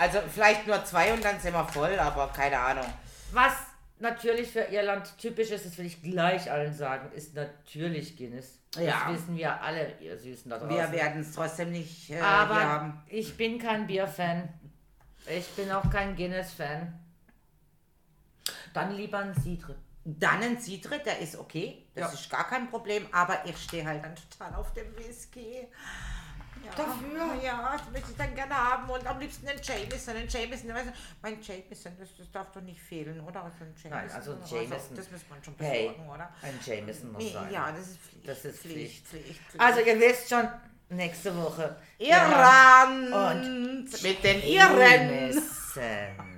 Speaker 1: Also vielleicht nur zwei und dann sind wir voll, aber keine Ahnung.
Speaker 2: Was natürlich für Irland typisch ist, das will ich gleich allen sagen, ist natürlich Guinness.
Speaker 1: Ja.
Speaker 2: Das wissen wir alle, ihr Süßen da draußen.
Speaker 1: Wir werden es trotzdem nicht äh,
Speaker 2: Aber
Speaker 1: haben.
Speaker 2: ich bin kein Bierfan. Ich bin auch kein Guinness-Fan. Dann lieber ein Citre.
Speaker 1: Dann ein Citre, der ist okay. Das
Speaker 2: Ja.
Speaker 1: ist gar kein Problem. Aber ich stehe halt dann total auf dem Whisky. Ja,
Speaker 2: Dafür?
Speaker 1: Ja, das möchte ich dann gerne haben. Und am liebsten einen Jameson. Einen Jameson, weißt du, mein Jameson, das, das darf doch nicht fehlen, oder? Also ein Jameson,
Speaker 2: Nein, also
Speaker 1: oder
Speaker 2: Jameson.
Speaker 1: das muss man schon
Speaker 2: Hey,
Speaker 1: besorgen, oder?
Speaker 2: ein Jameson muss
Speaker 1: Nee,
Speaker 2: sein.
Speaker 1: ja, das ist Pflicht.
Speaker 2: Das ist
Speaker 1: Pflicht. Pflicht, Pflicht.
Speaker 2: Also ihr wisst schon, nächste Woche.
Speaker 1: Irland
Speaker 2: Und
Speaker 1: mit den Iren.
Speaker 2: Jameson.